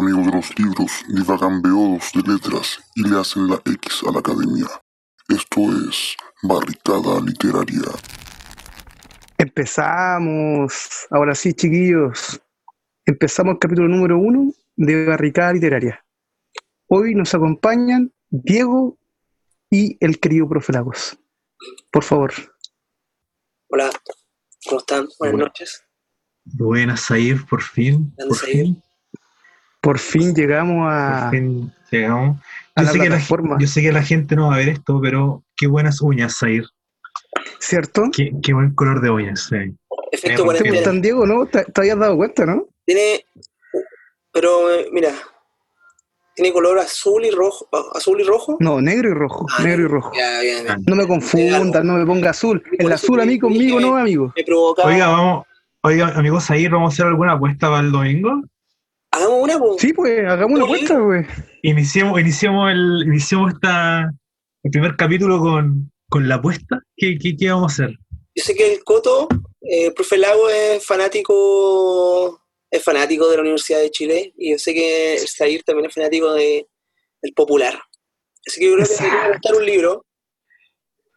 amigos de los libros divagan beodos de letras y le hacen la X a la academia. Esto es Barricada Literaria. Empezamos. Ahora sí, chiquillos. Empezamos el capítulo número uno de Barricada Literaria. Hoy nos acompañan Diego y el querido profe Lagos. Por favor. Hola, ¿cómo están? Buenas noches. Buenas, Zair, por fin. Por Zair. fin, Por fin llegamos a, por fin llegamos. a Yo la sé, que la, yo sé que la gente no va a ver esto, pero qué buenas uñas, Zair. ¿Cierto? Qué, qué buen color de uñas. sí. Efecto Eh, ¿Te porque- cuarentena. gustan, Diego, no? ¿Te, te habías dado cuenta, no? Tiene, pero eh, mira, tiene color azul y rojo, ah, azul y rojo. No, negro y rojo. Ah, negro y rojo. Ya, bien, bien. No me confundas, no me ponga azul. El azul a mí conmigo, dije- no, amigo. Me provocaba. Oiga, vamos. Oiga, amigos, Zair, ¿vamos a hacer alguna apuesta para el domingo? Hagamos una, po. Sí, pues, hagamos una apuesta, pues. Iniciemos, iniciemos, el, iniciemos esta, el primer capítulo con, con la apuesta. ¿Qué, qué, qué vamos a hacer? Yo sé que el Coto, eh, el profe Lago es fanático, es fanático de la Universidad de Chile y yo sé que el Zair también es fanático de, del popular. Así que yo creo que debería gustar un libro.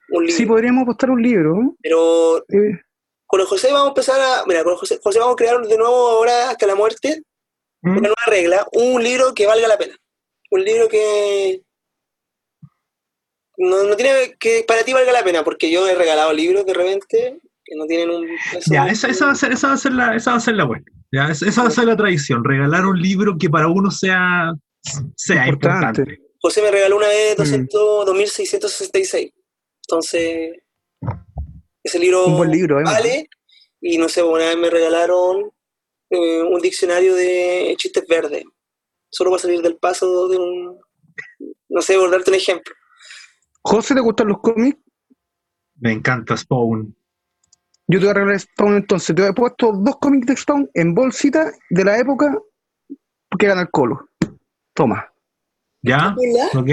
Un libro. Sí, podríamos apostar un libro. ¿no? Pero Eh, con el José vamos a empezar a. Mira, con el José, José vamos a crear de nuevo ahora hasta la muerte. Una nueva regla, un libro que valga la pena. Un libro que no, no tiene que para ti valga la pena, porque yo he regalado libros de repente que no tienen un. Ya, esa, esa, va a ser, esa, va a ser la, esa va a ser la apuesta. Ya, esa, va a ser la tradición. Regalar un libro que para uno sea, sea Importante. importante. José me regaló una Mm. vez 200, 2666. Entonces, ese libro un buen libro, ¿eh? vale. Y no sé, una vez me regalaron eh, un diccionario de chistes verdes. Solo para salir del paso de un. No sé, por darte un ejemplo. José, ¿te gustan los cómics? Me encanta Spawn. Yo te voy a regalar Spawn entonces. Te he puesto dos cómics de Spawn en bolsita de la época que gana el colo. Toma. ¿Ya? ¿Ok?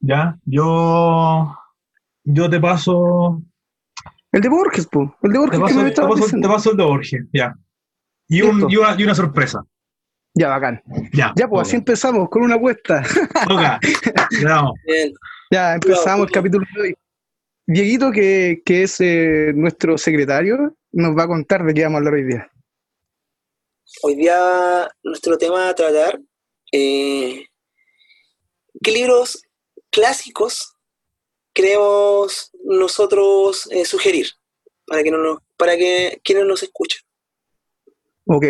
¿Ya? Yo, yo te paso, El de Borges, po. El de te Borges que paso, me te paso, te paso el de Borges. Ya. Y, un, Listo. y, una, y una sorpresa. Ya, bacán. Ya. Ya, pues así empezamos con una apuesta. Ya, empezamos el capítulo de hoy. Dieguito, que, que es eh, nuestro secretario, nos va a contar de qué vamos a hablar hoy día. Hoy día nuestro tema a tratar. eh, ¿Qué libros clásicos queremos nosotros eh, sugerir para que, no nos, para que quienes nos escuchen? ¿Ok?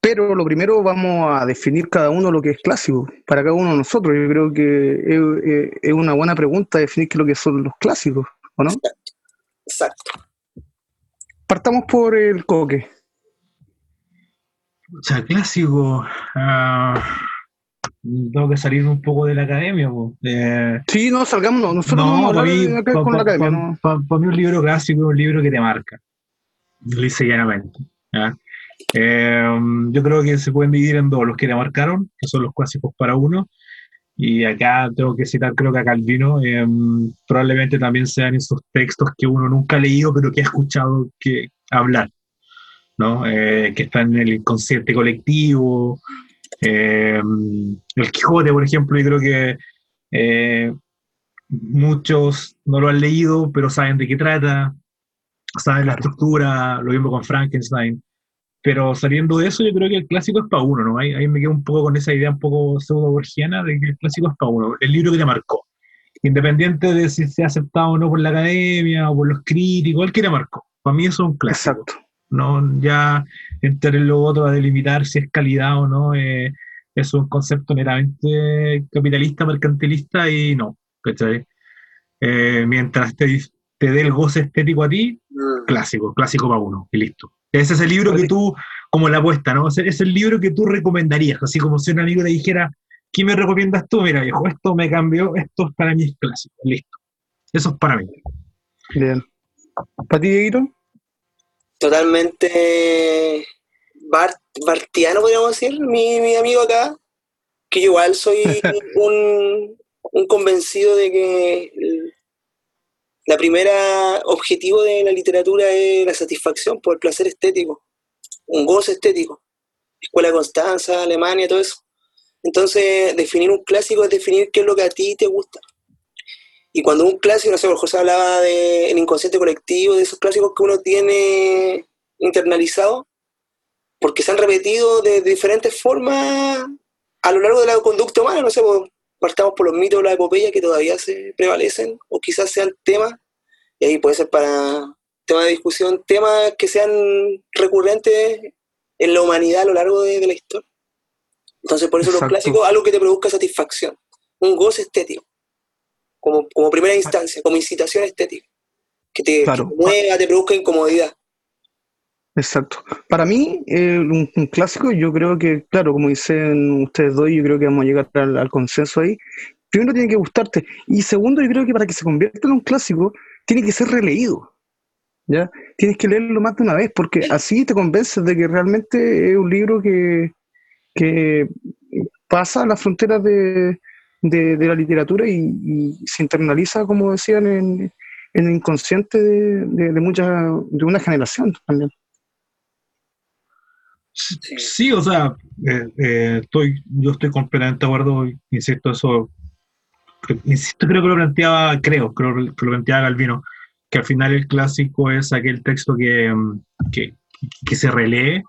Pero lo primero vamos a definir cada uno lo que es clásico, para cada uno de nosotros. Yo creo que es, una buena pregunta definir qué es lo que son los clásicos, ¿o no? Exacto. Partamos por el coque. O sea, clásico. ah, tengo que salir un poco de la academia. Eh, Sí, no, salgamos, no, nosotros no, vamos a para hablar mí, pa- con la academia, pa- ¿no? pa- pa mí un libro clásico es un libro que te marca. Lisa y llanamente. ¿ya? Eh, yo creo que se pueden dividir en dos, los que te marcaron, que son los clásicos para uno, y acá tengo que citar creo que a Calvino, eh, probablemente también sean esos textos que uno nunca ha leído, pero que ha escuchado que hablar, ¿no? Eh, que están en el inconsciente colectivo. Eh, el Quijote, por ejemplo, yo creo que eh, muchos no lo han leído, pero saben de qué trata, saben la estructura, lo mismo con Frankenstein. Pero saliendo de eso, yo creo que el clásico es para uno, ¿no? Ahí, ahí me quedo un poco con esa idea un poco pseudo-borgiana de que el clásico es para uno, el libro que te marcó. Independiente de si se ha aceptado o no por la academia o por los críticos, el que te marcó. Para mí eso es un clásico. Exacto. No, ya entrar en lo otro a delimitar si es calidad o no, eh, es un concepto meramente capitalista, mercantilista y no, ¿cachai? Eh, mientras te, te dé el goce estético a ti, Mm. clásico, clásico para uno, y listo. Ese es el libro que tú, como la apuesta, ¿no? Es el libro que tú recomendarías, así como si un amigo te dijera, ¿qué me recomiendas tú? Mira, viejo, esto me cambió, esto para mí es clásico, listo. Eso es para mí. Bien. ¿Para ti, Dieguito? Totalmente Bart, bartiano, podríamos decir, mi, mi amigo acá, que yo igual soy un, un convencido de que el- la primera objetivo de la literatura es la satisfacción por el placer estético, un goce estético. Escuela de Constanza, Alemania, todo eso. Entonces, definir un clásico es definir qué es lo que a ti te gusta. Y cuando un clásico, no sé, José hablaba del inconsciente colectivo, de esos clásicos que uno tiene internalizado, porque se han repetido de diferentes formas a lo largo de la conducta humana, no sé, partamos por los mitos de la epopeya que todavía se prevalecen, o quizás sean temas, y ahí puede ser para tema de discusión, temas que sean recurrentes en la humanidad a lo largo de, la historia. Entonces, por eso los clásicos, algo que te produzca satisfacción, un goce estético, como, como primera instancia, como incitación estética, que te, mueva, te produzca incomodidad. Exacto. Para mí, eh, un, clásico, yo creo que, claro, como dicen ustedes dos, yo creo que vamos a llegar al, consenso ahí. Primero tiene que gustarte. Y segundo, yo creo que para que se convierta en un clásico, tiene que ser releído. ¿Ya? Tienes que leerlo más de una vez, porque así te convences de que realmente es un libro que, que pasa las fronteras de, de, la literatura y, se internaliza, como decían, en, en el inconsciente de, de, mucha, de una generación también. Sí, o sea, eh, eh, estoy, yo estoy completamente de acuerdo, insisto, eso, insisto, creo que lo planteaba, creo, creo que lo planteaba Galvino, que al final el clásico es aquel texto que, que, que se relee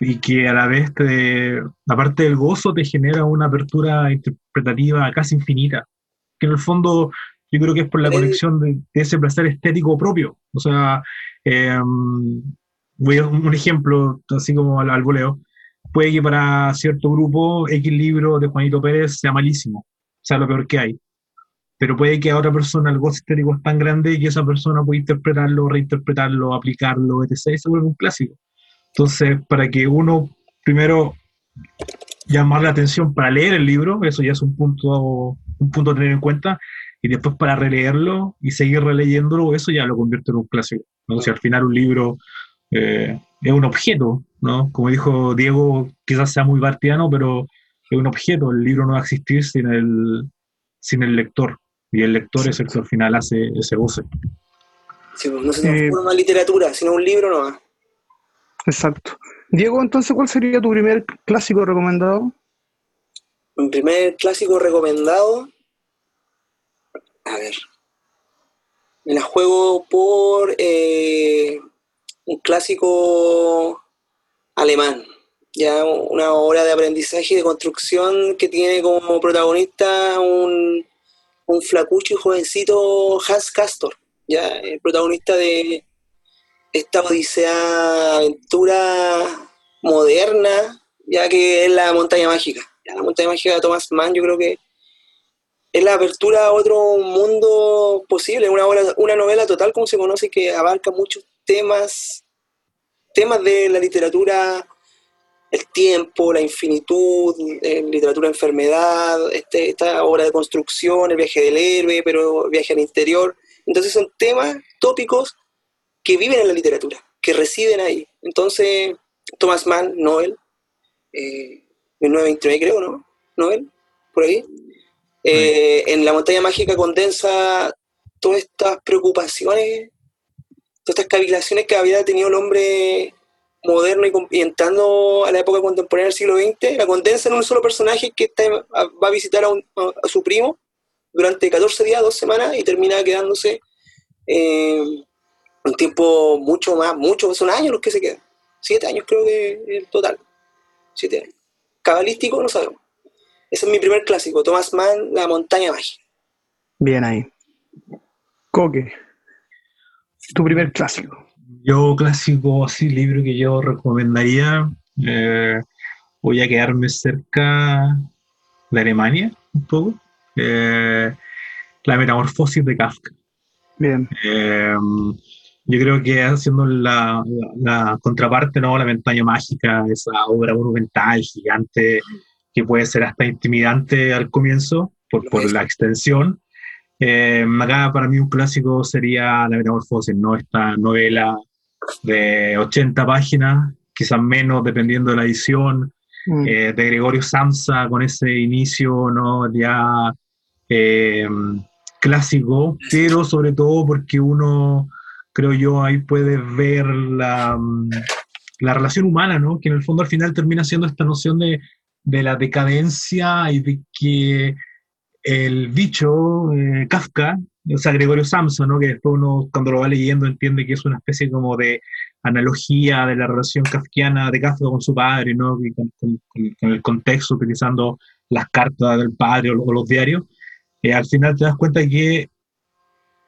y que a la vez, te, aparte del gozo, te genera una apertura interpretativa casi infinita, que en el fondo yo creo que es por la conexión de, ese placer estético propio, o sea, eh, voy a un ejemplo, así como al, al voleo, puede que para cierto grupo X libro de Juanito Pérez sea malísimo, sea lo peor que hay. Pero puede que a otra persona el gozo estético es tan grande que esa persona puede interpretarlo, reinterpretarlo, aplicarlo, etc. Y se vuelve un clásico. Entonces, para que uno primero llamar la atención para leer el libro, eso ya es un punto, un punto a tener en cuenta, y después para releerlo y seguir releyéndolo, eso ya lo convierte en un clásico. ¿no? Si al final un libro eh, es un objeto, ¿no? Como dijo Diego, quizás sea muy bartiano, pero es un objeto, el libro no va a existir sin el, sin el lector, y el lector es el que al final hace ese goce. Sí, pues, no se eh, una literatura, sino un libro no. Exacto. Diego, entonces, ¿cuál sería tu primer clásico recomendado? Mi primer clásico recomendado. A ver. Me la juego por eh, un clásico alemán, ya una obra de aprendizaje y de construcción que tiene como protagonista un, un flacucho y jovencito Hans Castor, ya el protagonista de esta odisea aventura moderna, ya que es la montaña mágica. la montaña mágica de Thomas Mann, yo creo que es la apertura a otro mundo posible, una, obra, una novela total como se conoce que abarca muchos temas, temas de la literatura, el tiempo, la infinitud, eh, literatura enfermedad, este, esta obra de construcción, el viaje del héroe, pero el viaje al interior. Entonces son temas tópicos que viven en la literatura, que residen ahí. Entonces, Thomas Mann, Noel, eh, 1929 creo, ¿no? Noel, por ahí. Eh, en La montaña mágica condensa todas estas preocupaciones estas cavilaciones que había tenido el hombre moderno y, entrando a la época contemporánea del siglo XX, la condensa en un solo personaje que va a visitar a, su primo durante 14 días, dos semanas, y termina quedándose eh, un tiempo mucho más, mucho, son años los que se quedan. Siete años creo que el total. Siete años. Cabalístico, no sabemos. Ese es mi primer clásico, Thomas Mann, La montaña mágica. Bien ahí. Coque tu primer clásico? Yo, clásico, así, libro que yo recomendaría, eh, voy a quedarme cerca de Alemania, un poco. Eh, la metamorfosis de Kafka. Bien. Eh, yo creo que haciendo la, contraparte, ¿no? La montaña mágica, esa obra monumental, gigante, que puede ser hasta intimidante al comienzo por, por la extensión, eh, acá para mí un clásico sería La Metamorfosis, ¿no? Esta novela de 80 páginas, quizás menos dependiendo de la edición, mm. eh, de Gregorio Samsa con ese inicio, ¿no? Ya eh, clásico, pero sobre todo porque uno, creo yo, ahí puede ver la, la relación humana, ¿no? Que en el fondo al final termina siendo esta noción de, de la decadencia y de que el bicho, eh, Kafka, o sea, Gregorio Samson, ¿no? que después uno cuando lo va leyendo entiende que es una especie como de analogía de la relación kafkiana de Kafka con su padre, ¿no? con, con, con el contexto, utilizando las cartas del padre o, los diarios, eh, al final te das cuenta que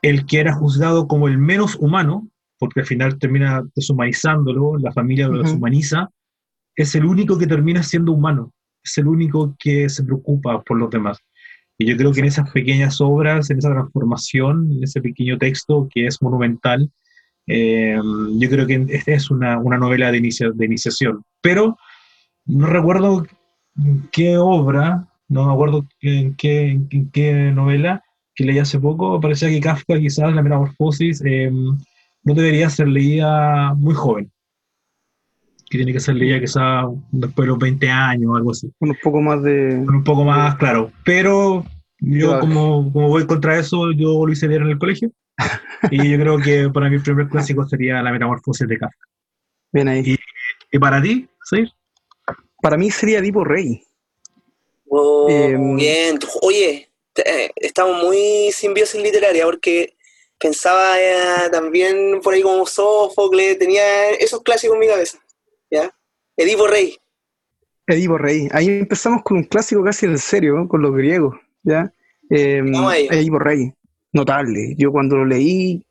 el que era juzgado como el menos humano, porque al final termina deshumanizándolo, la familia lo deshumaniza, es el único que termina siendo humano, es el único que se preocupa por los demás. Y yo creo que en esas pequeñas obras, en esa transformación, en ese pequeño texto que es monumental, eh, yo creo que esta es una, una novela de, inicia, de iniciación. Pero no recuerdo qué obra, no me acuerdo en qué, en qué novela que leí hace poco, parecía que Kafka quizás la metamorfosis eh, no debería ser leída muy joven que tiene que ser leída quizá después de los 20 años o algo así. Un poco más de... Un poco más, claro. Pero yo como, como voy contra eso, yo lo hice leer en el colegio. y yo creo que para mí el primer clásico sería La Metamorfosis de Kafka. Bien ahí. ¿Y, para ti, sí? Para mí sería Tipo Rey. Oh, em, bien. Oye, eh, estamos muy simbiosis literaria porque pensaba eh, también por ahí como Sófocles, tenía esos clásicos en mi cabeza. Edipo Rey. Edipo Rey. Ahí empezamos con un clásico casi en serio, con los griegos, ¿ya? Eh, Edipo Rey, notable. Yo cuando lo leí,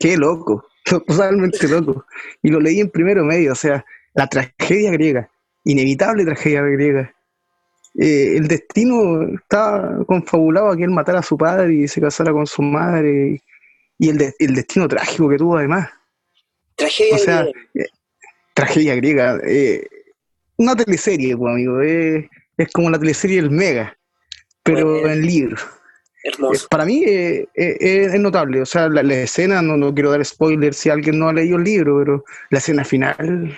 qué loco, totalmente loco. Y lo leí en primero medio, o sea, la tragedia griega, inevitable tragedia griega. Eh, el destino está confabulado a que él matara a su padre y se casara con su madre, y el, el destino trágico que tuvo además. Tragedia o sea, griega tragedia griega. Eh, una teleserie, pues, amigo. es como la teleserie El Mega, pero en libro. Hermoso. Eh, para mí eh, es notable. O sea, la, escena, no, no, quiero dar spoiler si alguien no ha leído el libro, pero la escena final,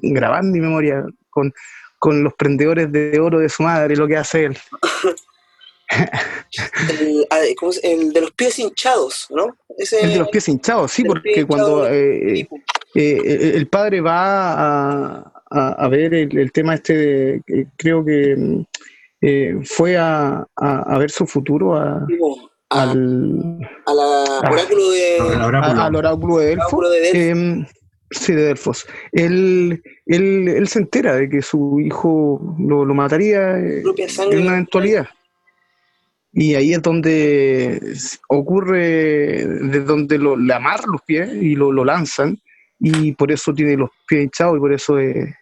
grabada en mi memoria, con, con los prendedores de oro de su madre, lo que hace él. el, el, de los pies hinchados, ¿no? el de los pies hinchados, sí, porque cuando eh, el padre va a, ver el, tema este de, creo que mm, eh, fue a, ver su futuro a, al, oráculo de, al oráculo de Delfos. Em, sí, de Delfos. Él, él, se entera de que su hijo lo, mataría eh, en una eventualidad. Y ahí es donde ocurre, de donde lo, le amarran los pies y lo, lo lanzan y por eso tiene los pies hinchados y por eso es,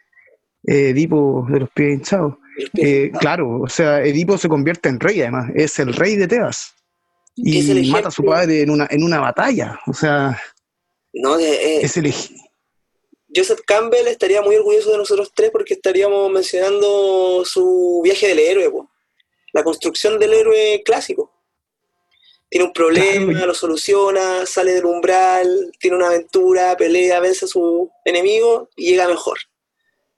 Edipo de los pies hinchados. Eh, claro, o sea, Edipo se convierte en rey además, es el rey de Tebas. Y mata a su padre en una, en una batalla, o sea, no, eh, es el Joseph Campbell estaría muy orgulloso de nosotros tres porque estaríamos mencionando su viaje del héroe, la construcción del héroe clásico tiene un problema, lo soluciona, sale del umbral, tiene una aventura, pelea, vence a su enemigo y llega mejor.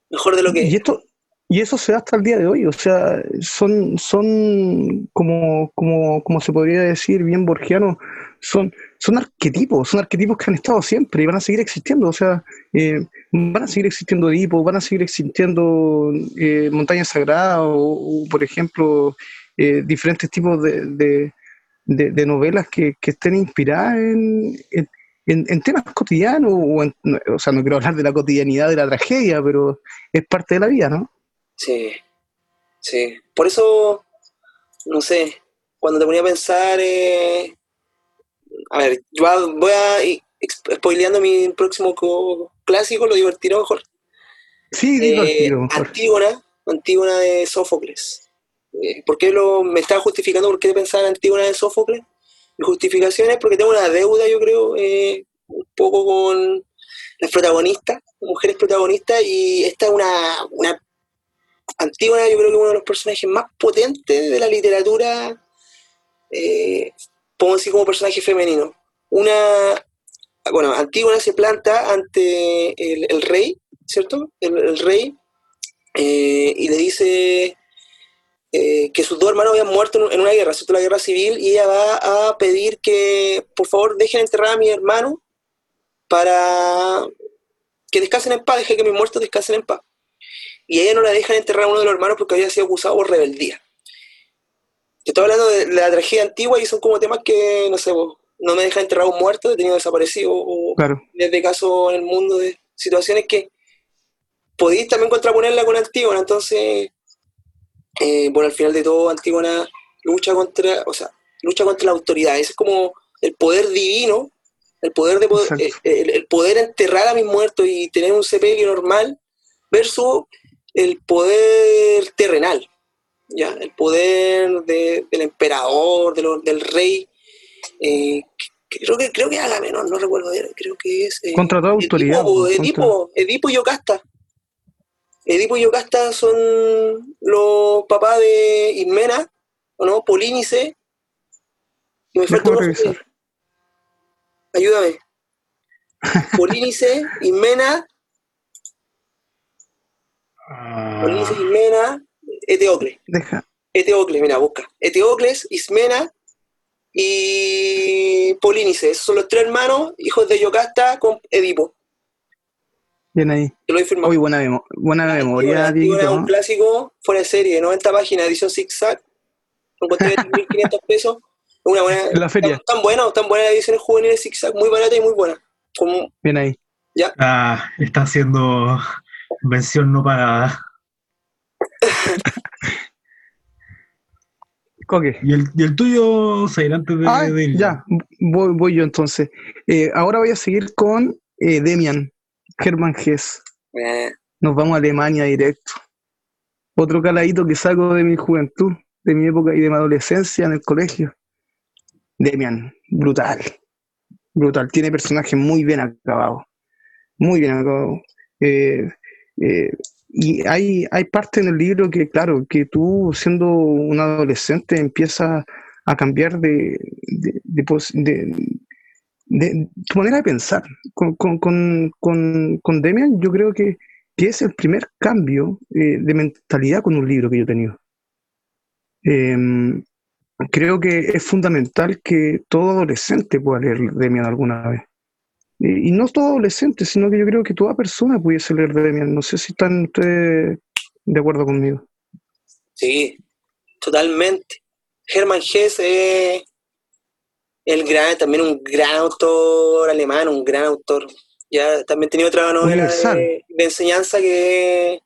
Mejor de lo que y esto Y eso se da hasta el día de hoy, o sea, son, son como, como, como se podría decir, bien borgianos, son, son arquetipos, son arquetipos que han estado siempre y van a seguir existiendo, o sea, eh, van a seguir existiendo Edipo, van a seguir existiendo eh, montañas sagradas o, por ejemplo, eh, diferentes tipos de de, novelas que, estén inspiradas en, en, temas cotidianos, o, o, sea, no quiero hablar de la cotidianidad de la tragedia, pero es parte de la vida, ¿no? Sí, sí. Por eso, no sé, cuando te ponía a pensar, eh, a ver, yo voy a ir spoileando mi próximo clásico, lo divertiré mejor. Sí. Eh, Antígona, Antígona de Sófocles. Eh, ¿Por qué lo, me estaba justificando por qué pensaba en Antígona de Sófocles? Mi justificación es porque tengo una deuda, yo creo, eh, un poco con las protagonistas, mujeres protagonistas, y esta es una, una Antígona, yo creo que uno de los personajes más potentes de la literatura, eh, podemos decir como personaje femenino. Una, bueno, Antígona se planta ante el, rey, ¿cierto? El, rey, eh, y le dice, eh, que sus dos hermanos habían muerto en una guerra, ¿cierto? La guerra civil, y ella va a pedir que por favor dejen enterrar a mi hermano para que descansen en paz, deje que mis muertos descansen en paz. Y ella no la dejan enterrar a uno de los hermanos porque había sido acusado por rebeldía. Yo estoy hablando de la tragedia antigua y son como temas que, no sé, vos, no me dejan enterrar a un muerto, detenido desaparecido, o Claro. desde caso en el mundo de situaciones que podéis también contraponerla con Antígona. Entonces, eh, bueno, al final de todo, Antígona lucha contra, o sea, lucha contra la autoridad. Ese es como el poder divino, el poder de poder, eh, el, el poder enterrar a mis muertos y tener un sepelio normal versus el poder terrenal, ya, el poder de- del emperador, de lo- del rey. eh, que- creo que creo que Agamenón, no recuerdo, creo que es eh, Contra toda autoridad. Edipo, pues, Edipo, Edipo y Yocasta. Edipo y Yocasta son los papás de Ismena, ¿o no? Polínice. Y me falta uno. Ayúdame. Polínice, Ismena, Ah, Polínice, Ismena, Eteocles. Deja. Eteocles, mira, busca. Eteocles, Ismena y Polínice. Esos son los tres hermanos, hijos de Yocasta con Edipo. Bien ahí. Te lo he firmado. Uy, buena, memo- buena memoria, Dieguito, Antígona es un clásico fuera de serie, 90 páginas, edición zigzag. Lo encontré en 1.500 pesos. Una buena, En la feria. Tan, tan buena, tan buena las ediciones juveniles zigzag, muy barata y muy buena. Como, Bien ahí. ah, está haciendo mención no pagada. Coque. ¿Y el, y el tuyo, Zair, antes de, Ah, de ir? ya, voy, voy yo entonces. Eh, ahora voy a seguir con eh, Demian, Germán Hess. eh, Nos vamos a Alemania directo. Otro caladito que saco de mi juventud, de mi época y de mi adolescencia en el colegio. Demian, brutal. Brutal. Tiene personajes muy bien acabados. Muy bien acabados. Eh, eh, y hay, hay parte en el libro que, claro, que tú siendo un adolescente empiezas a cambiar de, de, de de- de tu manera de pensar. Con, con, con, con, Demian yo creo que, que es el primer cambio eh, de mentalidad con un libro que yo he tenido. Em, creo que es fundamental que todo adolescente pueda leer Demian alguna vez. Y, no todo adolescente, sino que yo creo que toda persona pudiese leer Demian. No sé si están ustedes de acuerdo conmigo. sí, totalmente. Hermann Hesse es el gran, también un gran autor alemán, un gran autor. Ya también tenía otra novela de, de enseñanza que es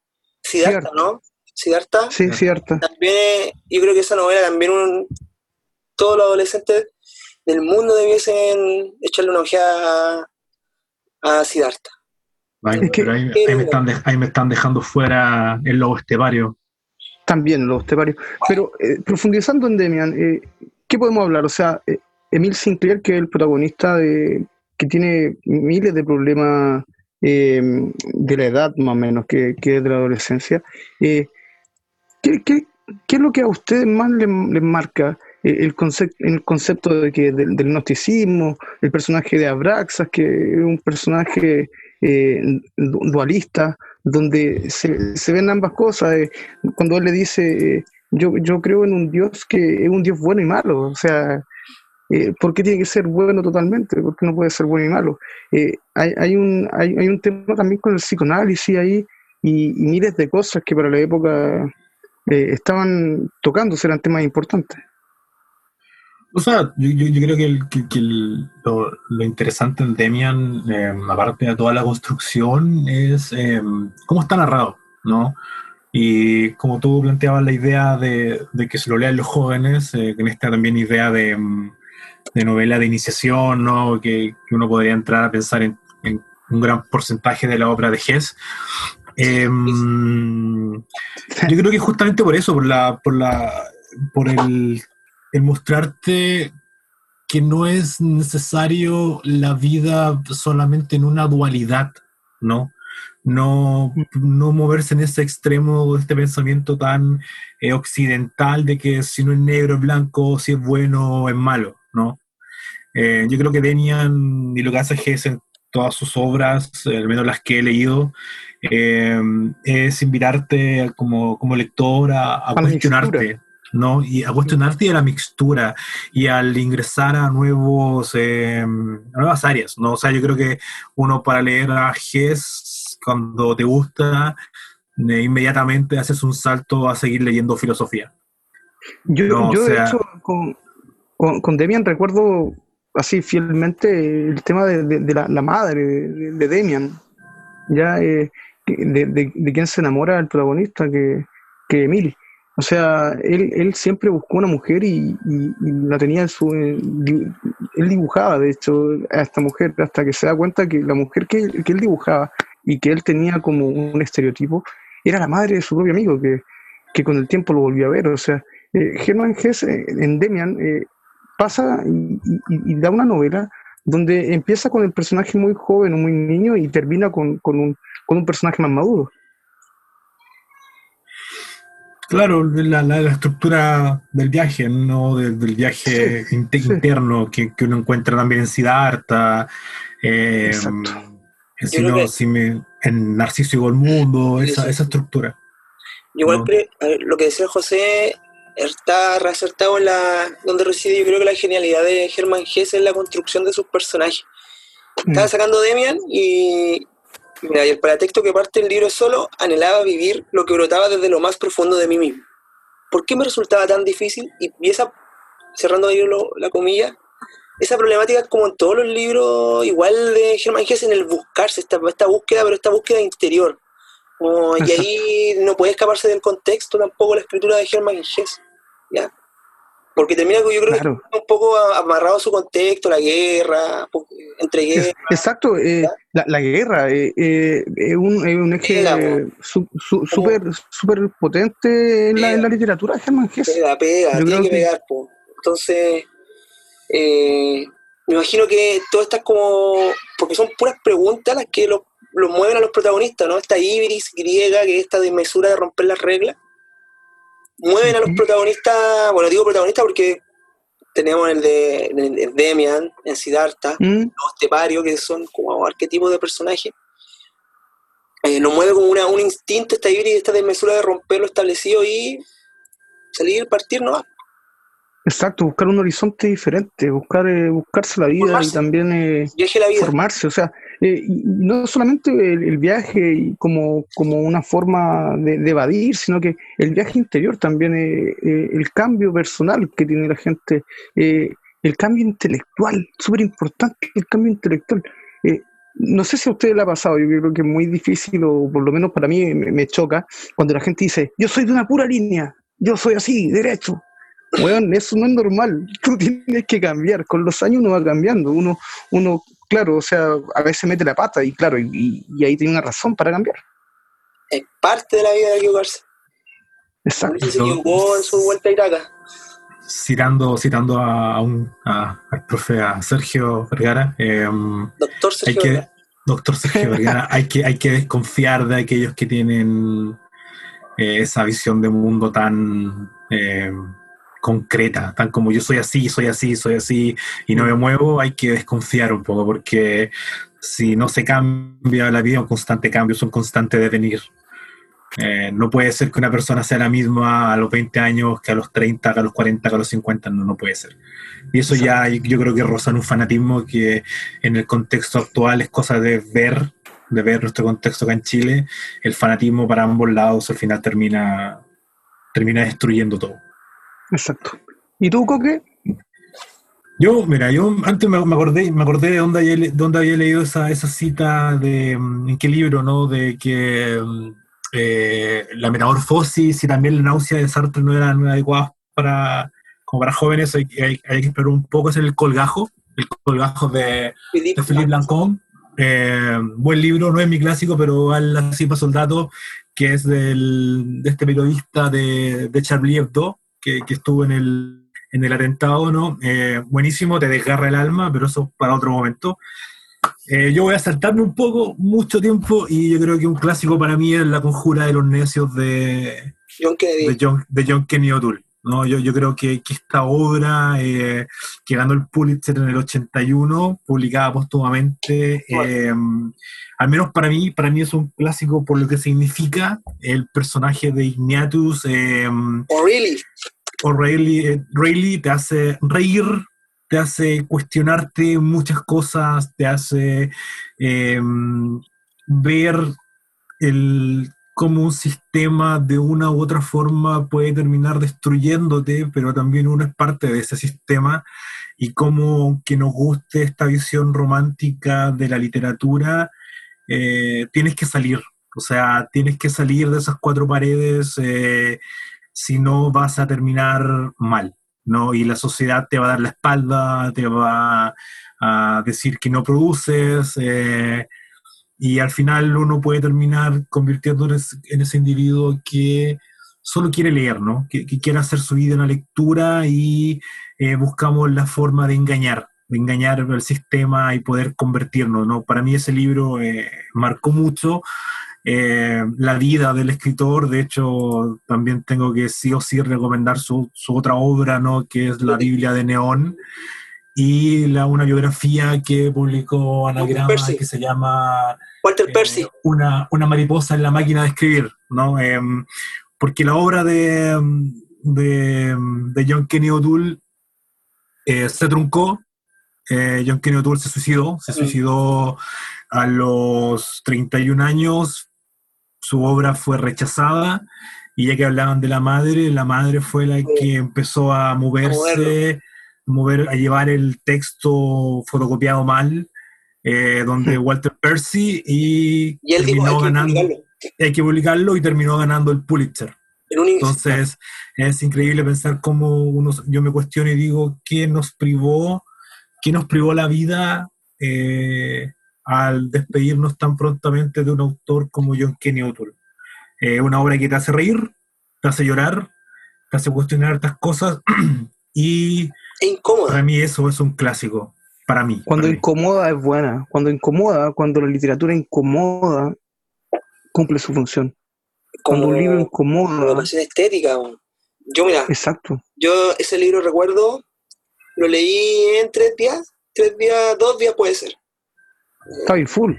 Siddhartha, Cierto. ¿no? Siddhartha. Sí, cierto. también yo creo que esa novela también un- todos los adolescentes del mundo debiesen echarle una ojeada a, a Siddhartha. Ay, Es que- pero ahí, ahí me están ahí me están dejando fuera el lobo estepario. También los teparios. Pero eh, profundizando en Demian, eh, ¿qué podemos hablar? O sea, eh, Emil Sinclair, que es el protagonista de que tiene miles de problemas eh, de la edad más o menos, que, que es de la adolescencia, eh, ¿qué, qué, qué es lo que a ustedes más les, marca eh, el, concepto, el concepto de que, del, del gnosticismo, el personaje de Abraxas, que es un personaje eh, du- dualista, donde se, se ven ambas cosas? cuando él le dice, eh, yo, yo creo en un Dios que es un Dios bueno y malo, o sea, eh, ¿por qué tiene que ser bueno totalmente? ¿Por qué no puede ser bueno y malo? Eh, hay, hay, un, hay, hay un tema también con el psicoanálisis ahí y, y miles de cosas que para la época eh, estaban tocándose, eran temas importantes. O sea, yo, yo- yo creo que, el- que- que el- lo, lo interesante en Demian, eh, aparte de toda la construcción, es eh, cómo está narrado, ¿no? Y como tú planteabas la idea de, de que se lo lean los jóvenes, eh, en esta también idea de, mm, de novela de iniciación, ¿no? Que, uno podría entrar a pensar en, un gran porcentaje de la obra de Hess. Eh, yo creo que justamente por eso, por la, por la, por el, el mostrarte que no es necesario la vida solamente en una dualidad, ¿no? No, no moverse en ese extremo de este pensamiento tan eh, occidental de que si no es negro es blanco, si es bueno es malo, ¿no? Eh, yo creo que Denian y lo que hace Hess en todas sus obras, al menos las que he leído, eh, es invitarte como, como lector a, a A la cuestionarte. ¿no? Y a cuestionarte y a la mixtura y al ingresar a nuevos eh, a nuevas áreas, ¿no? O sea, yo creo que uno para leer a Hess cuando te gusta, eh, inmediatamente haces un salto a seguir leyendo filosofía. Yo, No, yo o de sea- hecho, con, con, Demian recuerdo así fielmente el tema de, de- la, madre de, de Demian, ya eh, de, quien se enamora el protagonista, que, que Emily. O sea, él, él siempre buscó una mujer y, la tenía en su... él dibujaba, de hecho, a esta mujer, hasta que se da cuenta que la mujer que, que él dibujaba y que él tenía como un estereotipo, era la madre de su propio amigo, que, que con el tiempo lo volvió a ver. O sea, eh, Hermann Hesse eh, en Demian eh, pasa y, y- y da una novela donde empieza con el personaje muy joven o muy niño y termina con, con un, con un personaje más maduro. Claro, la, la- la estructura del viaje, no del, del viaje Sí, inte- sí. interno que, que uno encuentra también en Siddhartha, eh, Exacto. en, Sino- que- si me- en Narciso y Golmundo, esa, Sí. esa estructura. Yo igual No. lo que decía José está reacertado en la donde reside yo creo que la genialidad de Hermann Hesse en la construcción de sus personajes. Estaba Mm, sacando Demian y mira, y el paratexto que parte del libro solo anhelaba vivir lo que brotaba desde lo más profundo de mí mismo. ¿Por qué me resultaba tan difícil? Y, y esa, cerrando ahí lo- la comilla, esa problemática como en todos los libros, igual de Hermann Hesse en el buscarse, esta, esta búsqueda, pero esta búsqueda interior. Como- y ahí no puede escaparse del contexto tampoco la escritura de Hermann Hesse. ¿Ya? Porque termina, yo creo Claro. que un poco amarrado a su contexto, la guerra, po- entre Es- guerras. exacto, eh, la, la guerra eh, eh, es un, es un eje eh, su- su- súper súper potente en la, en la literatura de Hermann Hesse. Pega, pega, Yo tiene que que- pegar, po. Entonces, eh, me imagino que todas estas como, porque son puras preguntas las que lo, lo mueven a los protagonistas, ¿no? Esta ibris griega, que es esta desmesura de romper las reglas, mueven a los protagonistas, bueno, digo protagonistas porque tenemos el de el, Demian, en Siddhartha, Mm, los Tepario, que son como arquetipos de personaje, eh, nos mueve como una, un instinto, esta ibris, esta desmesura de romper lo establecido y salir, partir, ¿no? Exacto, buscar un horizonte diferente, buscar eh, buscarse la vida y también eh, Viaje la vida. formarse, o sea, eh, no solamente el, el viaje como, como una forma de, de evadir, sino que el viaje interior también, eh, eh, el cambio personal que tiene la gente, el cambio intelectual, súper importante el cambio intelectual. No sé si a usted le ha pasado, yo creo que es muy difícil, o por lo menos para mí me, me choca, cuando la gente dice, yo soy de una pura línea, yo soy así, derecho. Weón, eso no es normal. Tú tienes que cambiar. Con los años uno va cambiando. Uno, uno claro, o sea, a veces mete la pata y claro, y, ahí tiene una razón para cambiar. Es parte de la vida de equivocarse. Exacto. Se equivocó en su vuelta a Iraca. Citando, citando a, a un, a- al profe, a Sergio Vergara, eh, Doctor hay Sergio que, Vergara. doctor Sergio Vergara, hay que, hay que desconfiar de aquellos que tienen eh, esa visión de mundo tan eh, concreta, tan como yo soy así, soy así, soy así y no me muevo, hay que desconfiar un poco porque si no se cambia la vida, es un constante cambio, es un constante devenir. Eh, no puede ser que una persona sea la misma a los 20 años que a los 30, que a los 40, que a los 50, no, no puede ser. Y eso ya yo creo que roza en un fanatismo que en el contexto actual es cosa de ver, de ver nuestro contexto acá en Chile, el fanatismo para ambos lados al final termina, termina destruyendo todo. Exacto. ¿Y tú, Coque? Yo, mira, yo antes me, me acordé, me acordé de dónde había, dónde había leído esa, esa cita de mm, en qué libro, ¿no? De que mm, eh, la metamorfosis y también la náusea de Sartre no eran adecuadas para, como para jóvenes, hay, que- hay, hay que esperar un poco, es el colgajo, el colgajo de, Philippe de Philippe Lancôme. Eh, buen libro, no es mi clásico, pero al así para soldados, que es del, de este periodista de, de Charlie Hebdo, que, que estuvo en el, en el atentado, ¿no? Eh, buenísimo, te desgarra el alma, pero eso para otro momento. Eh, yo voy a saltarme un poco, mucho tiempo, y yo creo que un clásico para mí es La Conjura de los Necios de, John Kennedy. de John, de John Kenny O'Toole. ¿no? Yo, yo creo que, que esta obra, eh, que ganó el Pulitzer en el 81, publicada póstumamente, eh, al menos para mí, para mí es un clásico por lo que significa el personaje de Ignatius eh, O'Reilly. O'Reilly, eh, Reilly te hace reír, te hace cuestionarte muchas cosas, te hace eh, ver el cómo un sistema de una u otra forma puede terminar destruyéndote, pero también uno es parte de ese sistema y cómo que nos guste esta visión romántica de la literatura, eh, tienes que salir, o sea, tienes que salir de esas cuatro paredes, eh, si no vas a terminar mal, ¿no? Y la sociedad te va a dar la espalda, te va a decir que no produces, eh, y al final uno puede terminar convirtiéndose en ese individuo que solo quiere leer, ¿no? Que, quiere hacer su vida en la lectura y eh, buscamos la forma de engañar, de engañar el sistema y poder convertirnos, ¿no? Para mí ese libro eh, marcó mucho eh, la vida del escritor, de hecho también tengo que sí o sí recomendar su, su otra obra, ¿no? Que es la Biblia de Neón y la, una biografía que publicó Anagrama que se llama Walter eh, Percy. Una, una, mariposa en la máquina de escribir, ¿no? Em, porque la obra de, de, de John Kenny O'Toole eh, se truncó. Eh, John Kenny O'Toole se suicidó, se mm. suicidó a los 31 años, su obra fue rechazada y ya que hablaban de la madre, la madre fue la que empezó a moverse mover, a llevar el texto fotocopiado mal, eh, donde Walter Percy y, y él terminó ganando. Hay que publicarlo y terminó ganando el Pulitzer. Entonces es increíble pensar cómo uno, yo me cuestiono y digo, ¿qué nos privó, qué nos privó la vida eh, al despedirnos tan prontamente de un autor como John Kenny O'Toole? Eh, una obra que te hace reír, te hace llorar, te hace cuestionar estas cosas y incómoda. Para mí eso es un clásico. Para mí. Cuando incomoda es buena. Cuando incomoda, cuando la literatura incomoda, cumple su función. Cuando un libro incomoda. Una estética. Yo, mira. Exacto. Yo ese libro recuerdo, lo leí en tres días. Tres días, dos días puede ser. Está full.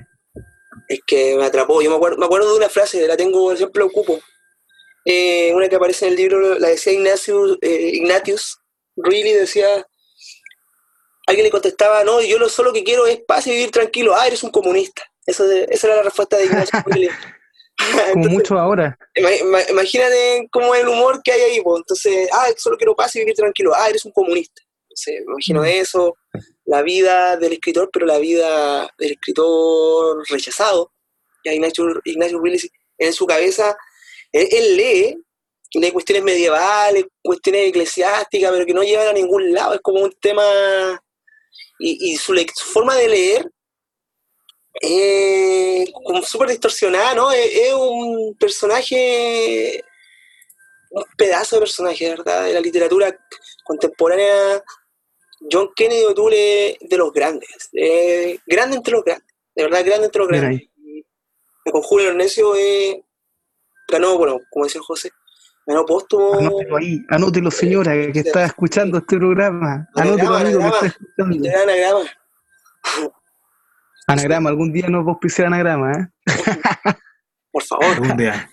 Es que me atrapó. Yo me acuerdo, me acuerdo de una frase, la tengo, por ejemplo, ocupo. Eh, una que aparece en el libro, la decía Ignatius, eh, Ignatius Really decía, alguien le contestaba, no, yo lo solo que quiero es paz y vivir tranquilo. Ah, eres un comunista. esa era la respuesta de Ignacio Como mucho ahora. Imagínate cómo es el humor que hay ahí. Pues. Entonces, ah, solo quiero paz y vivir tranquilo. Ah, eres un comunista. Entonces, me imagino mm. eso, la vida del escritor, pero la vida del escritor rechazado. Y Ignacio, Ignacio Willis, en su cabeza, él lee de cuestiones medievales, cuestiones eclesiásticas, pero que no llevan a ningún lado. Es como un tema. Y, su, forma de leer es como súper distorsionada, ¿no? Es, un personaje, un pedazo de personaje, ¿verdad? De la literatura contemporánea. John Kennedy O'Toole de los grandes, grande entre los grandes, de verdad grande entre los grandes. Con Julio Ernesio ganó, bueno, como decía José, Ganó póstumo. Anótelo ahí, anótelo señora que está escuchando este programa. Anótelo amigo que está escuchando. Anagrama. Anagrama, algún día nos vos pise anagrama, ¿eh? Por favor. Algún día.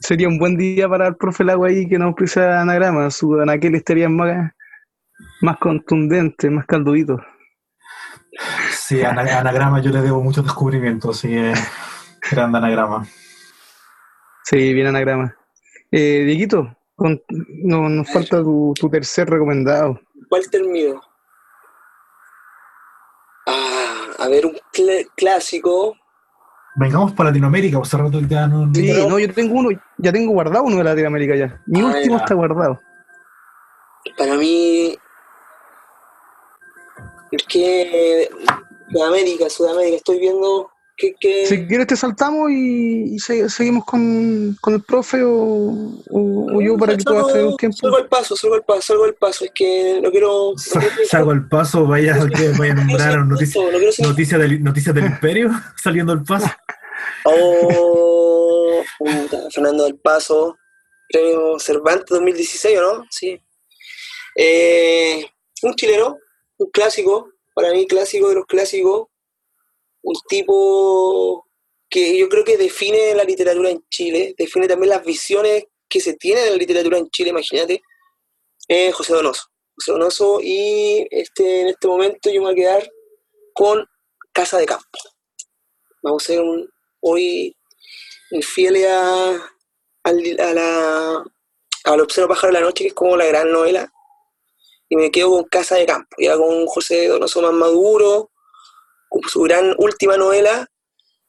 Sería un buen día para el profe Lago ahí que nos pise anagrama. Su anaquel estaría más, más contundente, más calduito. Sí, anagrama yo le debo muchos descubrimientos, así que grande anagrama. Sí, bien anagrama. Eh, Dieguito, no, nos falta tu, tercer recomendado. Walter mío? Ah, a ver, un clásico. Vengamos para Latinoamérica, vos rato ya no. Sí, no, yo tengo uno, ya tengo guardado uno de Latinoamérica ya. Mi ah, último está guardado. Para mí. Es que. Sudamérica, Sudamérica, estoy viendo si quieres te saltamos y, seguimos con, el profe o, yo para que puedas hacer un tiempo. Salgo al paso, salgo al paso, salgo al paso. Es que no quiero... salgo al paso, vaya, vaya a nombrar noticias noticia del, noticia del imperio saliendo al paso. Oh, Fernando del Paso, premio Cervantes 2016, ¿o no? Sí. Eh, un chileno, un clásico, para mí clásico de los clásicos, un tipo que yo creo que define la literatura en Chile, define también las visiones que se tiene de la literatura en Chile, imagínate, es José Donoso. José Donoso y este, en este momento yo me voy a quedar con Casa de Campo. Vamos a hacer un, hoy infieles a, a la, al Obsceno Pájaro de la Noche, que es como la gran novela, y me quedo con Casa de Campo, ya con José Donoso más maduro, con su gran última novela,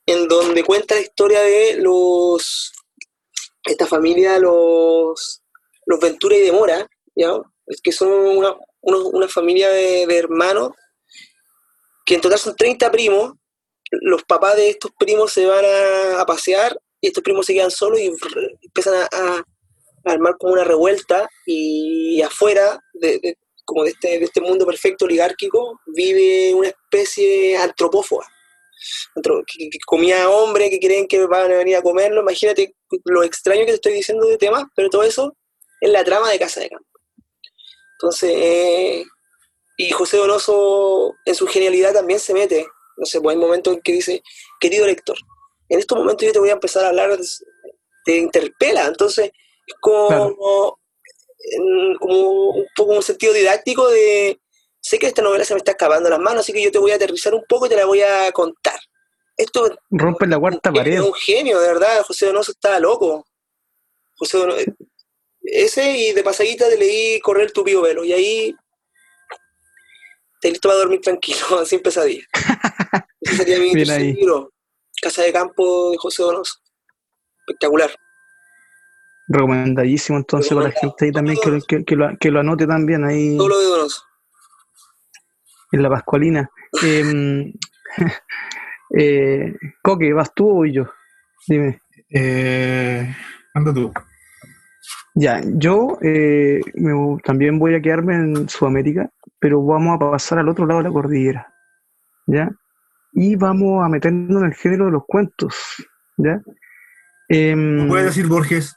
en donde cuenta la historia de los esta familia, los, los Ventura y de Mora, ¿ya? Que son una, una familia de, hermanos, que en total son 30 primos, los papás de estos primos se van a, pasear y estos primos se quedan solos y empiezan a, armar como una revuelta y afuera de- como de este, de este mundo perfecto oligárquico vive una especie antropófoba. Antro- que, comía hombre que creen que van a venir a comerlo. Imagínate lo extraño que te estoy diciendo de temas pero todo eso es la trama de Casa de Campo. Entonces eh, y José Donoso en su genialidad también se mete no sé, pues hay momentos en que dice, querido lector, en estos momentos yo te voy a empezar a hablar, te interpela, entonces es como. En- como un poco un sentido didáctico de, sé que esta novela se me está escapando las manos, así que yo te voy a aterrizar un poco y te la voy a contar. Esto es Rompe la cuarta un pared. genio, un genio, de verdad, José Donoso estaba loco. José Donoso, ese y de pasadita te leí Correr tu pío velo, y ahí te listo para dormir tranquilo, sin pesadilla. Ese sería mi libro, Casa de Campo de José Donoso. Espectacular. Recomendadísimo entonces para la gente ahí también que, lo- que, que lo, que lo anote también ahí Todo lo de Donoso. en la Pascualina. Em, eh, Coque, ¿vas tú o voy yo? Dime. Eh, anda tú. Ya, yo eh, me- también voy a quedarme en Sudamérica, pero vamos a pasar al otro lado de la cordillera, ¿ya? Y vamos a meternos en el género de los cuentos, ¿ya? Em, ¿No puedes decir Borges?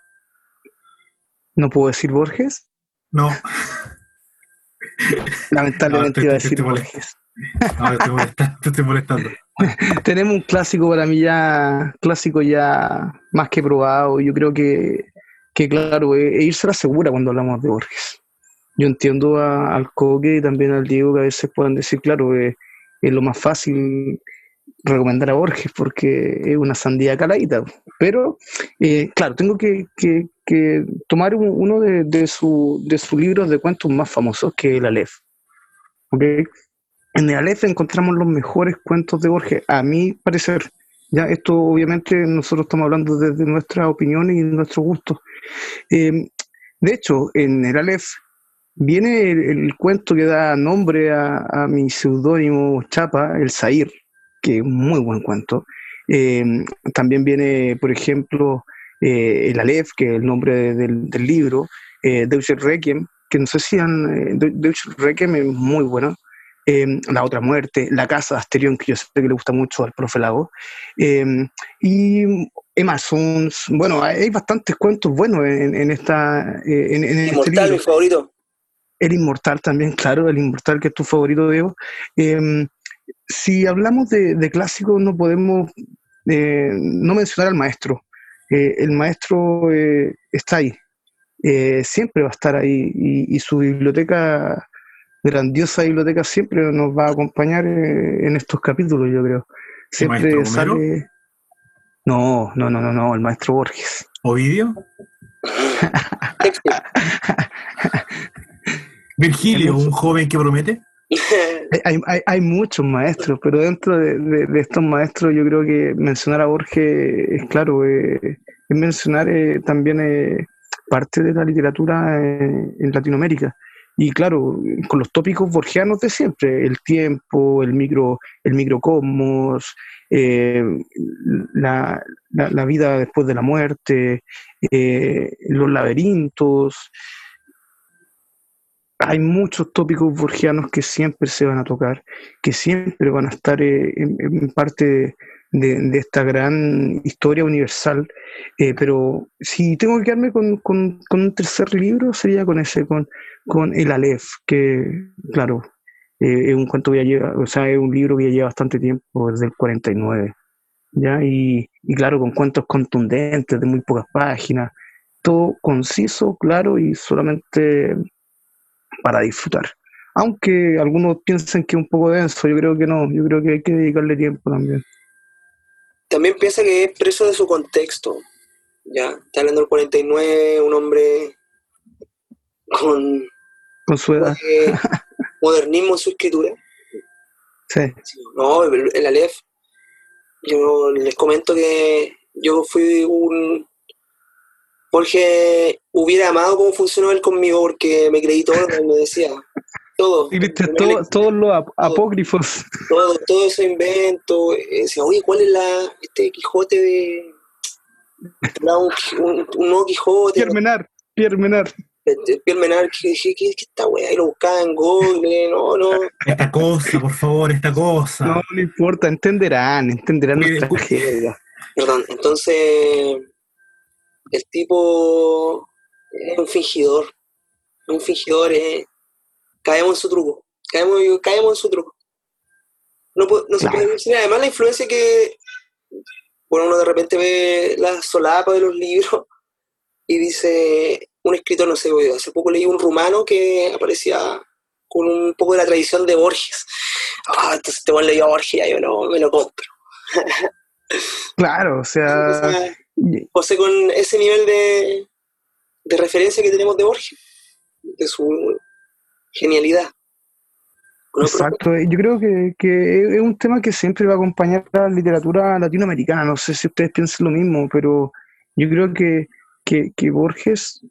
¿No puedo decir Borges? No, Lamentablemente No, iba a te- decir te. Borges. no te estoy molestando. Te estoy molestando. Tenemos un clásico para mí ya, clásico ya más que probado. Yo creo que, que claro, e e irse a la segura cuando hablamos de Borges. Yo entiendo a- al Coque y también al Diego que a veces puedan decir, claro, eh, es lo más fácil recomendar a Borges porque es una sandía caladita. Pero, eh, claro, tengo que, tomar un- uno de, de, su- de sus libros de cuentos más famosos, que es el Aleph. En el Aleph encontramos los mejores cuentos de Borges, a mi parecer. Ya, esto obviamente nosotros estamos hablando desde nuestra opinión y nuestro gusto. Eh, de hecho, en el Aleph viene el, cuento que da nombre a, mi seudónimo Chapa, el Zahir, que es un muy buen cuento. Eh, también viene, por ejemplo, eh, el Aleph, que es el nombre de- del, del libro, eh, Deutsche Requiem, que no sé si han... eh, De- Deutsche Requiem es muy bueno. Eh, la otra muerte, La casa de Asterión, que yo sé que le gusta mucho al profe Lago. Eh, y Emma Sons, bueno, hay bastantes cuentos buenos en, en esta, en, en este Inmortal, libro. mi favorito. El Inmortal también, claro, el Inmortal que es tu favorito, Diego. Eh, si hablamos de, de clásicos, no podemos eh, no mencionar al maestro. Eh, el maestro eh, está ahí, eh, siempre va a estar ahí y, y su biblioteca, grandiosa biblioteca, siempre nos va a acompañar eh, en estos capítulos, yo creo. Siempre sale. No, no, no, no, no, el maestro Borges. Ovidio. Virgilio, un joven que promete. Hay, muchos maestros, pero dentro de, estos maestros yo creo que mencionar a Borges es claro, eh, es mencionar eh, también eh, parte de la literatura en Latinoamérica. Y claro, con los tópicos borgianos de siempre, el tiempo, el micro, el microcosmos, la, la- la vida después de la muerte, los laberintos, hay muchos tópicos borgianos que siempre se van a tocar, que siempre van a estar eh, en, en parte de, de esta gran historia universal. Eh, pero si tengo que quedarme con, con- con un tercer libro, sería con ese, con, con El Aleph, que, claro, eh, es un cuento que ya lleva, o sea, es un libro que ya lleva bastante tiempo, desde el 49. ¿ya? Y, y claro, con cuentos contundentes, de muy pocas páginas, todo conciso, claro y solamente para disfrutar. Aunque algunos piensen que es un poco denso, yo creo que no, yo creo que hay que dedicarle tiempo también. también piensa que es preso de su contexto. Ya, está hablando del 49, un hombre con, con su edad. eh, modernismo en su escritura. Sí. No, el, el Aleph, yo les comento que yo fui un... Jorge hubiera amado cómo funcionó él conmigo porque me creí todo lo que me decía. Todo. Y viste Me todo- todos los ap- apócrifos. todo, todo ese invento. eh, decía, oye, ¿cuál es la, este Quijote de... Un, un, un nuevo Quijote, Pierre Menard, Pierre Menard. este, Pierre Menard, que dije, ¿qué es esta weá? Y lo buscaba en Google, no, no. Esta cosa, por favor, esta cosa. No, no importa, entenderán, entenderán nuestra. Perdón, entonces el tipo es un fingidor, un fingidor, eh, caemos en su truco, caemos, caemos en su truco. No, no se puede decir, además la influencia que, bueno, uno de repente ve la solapa de los libros y dice, un escritor, no sé, hace poco leí un rumano que aparecía con un poco de la tradición de Borges. Ah, entonces te voy a leer a Borges, yo no, me lo compro. Claro, o O sea, sea, José, con ese nivel de, de referencia que tenemos de Borges, de su genialidad. ¿No? exacto. Yo creo que, que es un tema que siempre va a acompañar a la literatura latinoamericana. No sé si ustedes piensan lo mismo, pero yo creo que, que, que Borges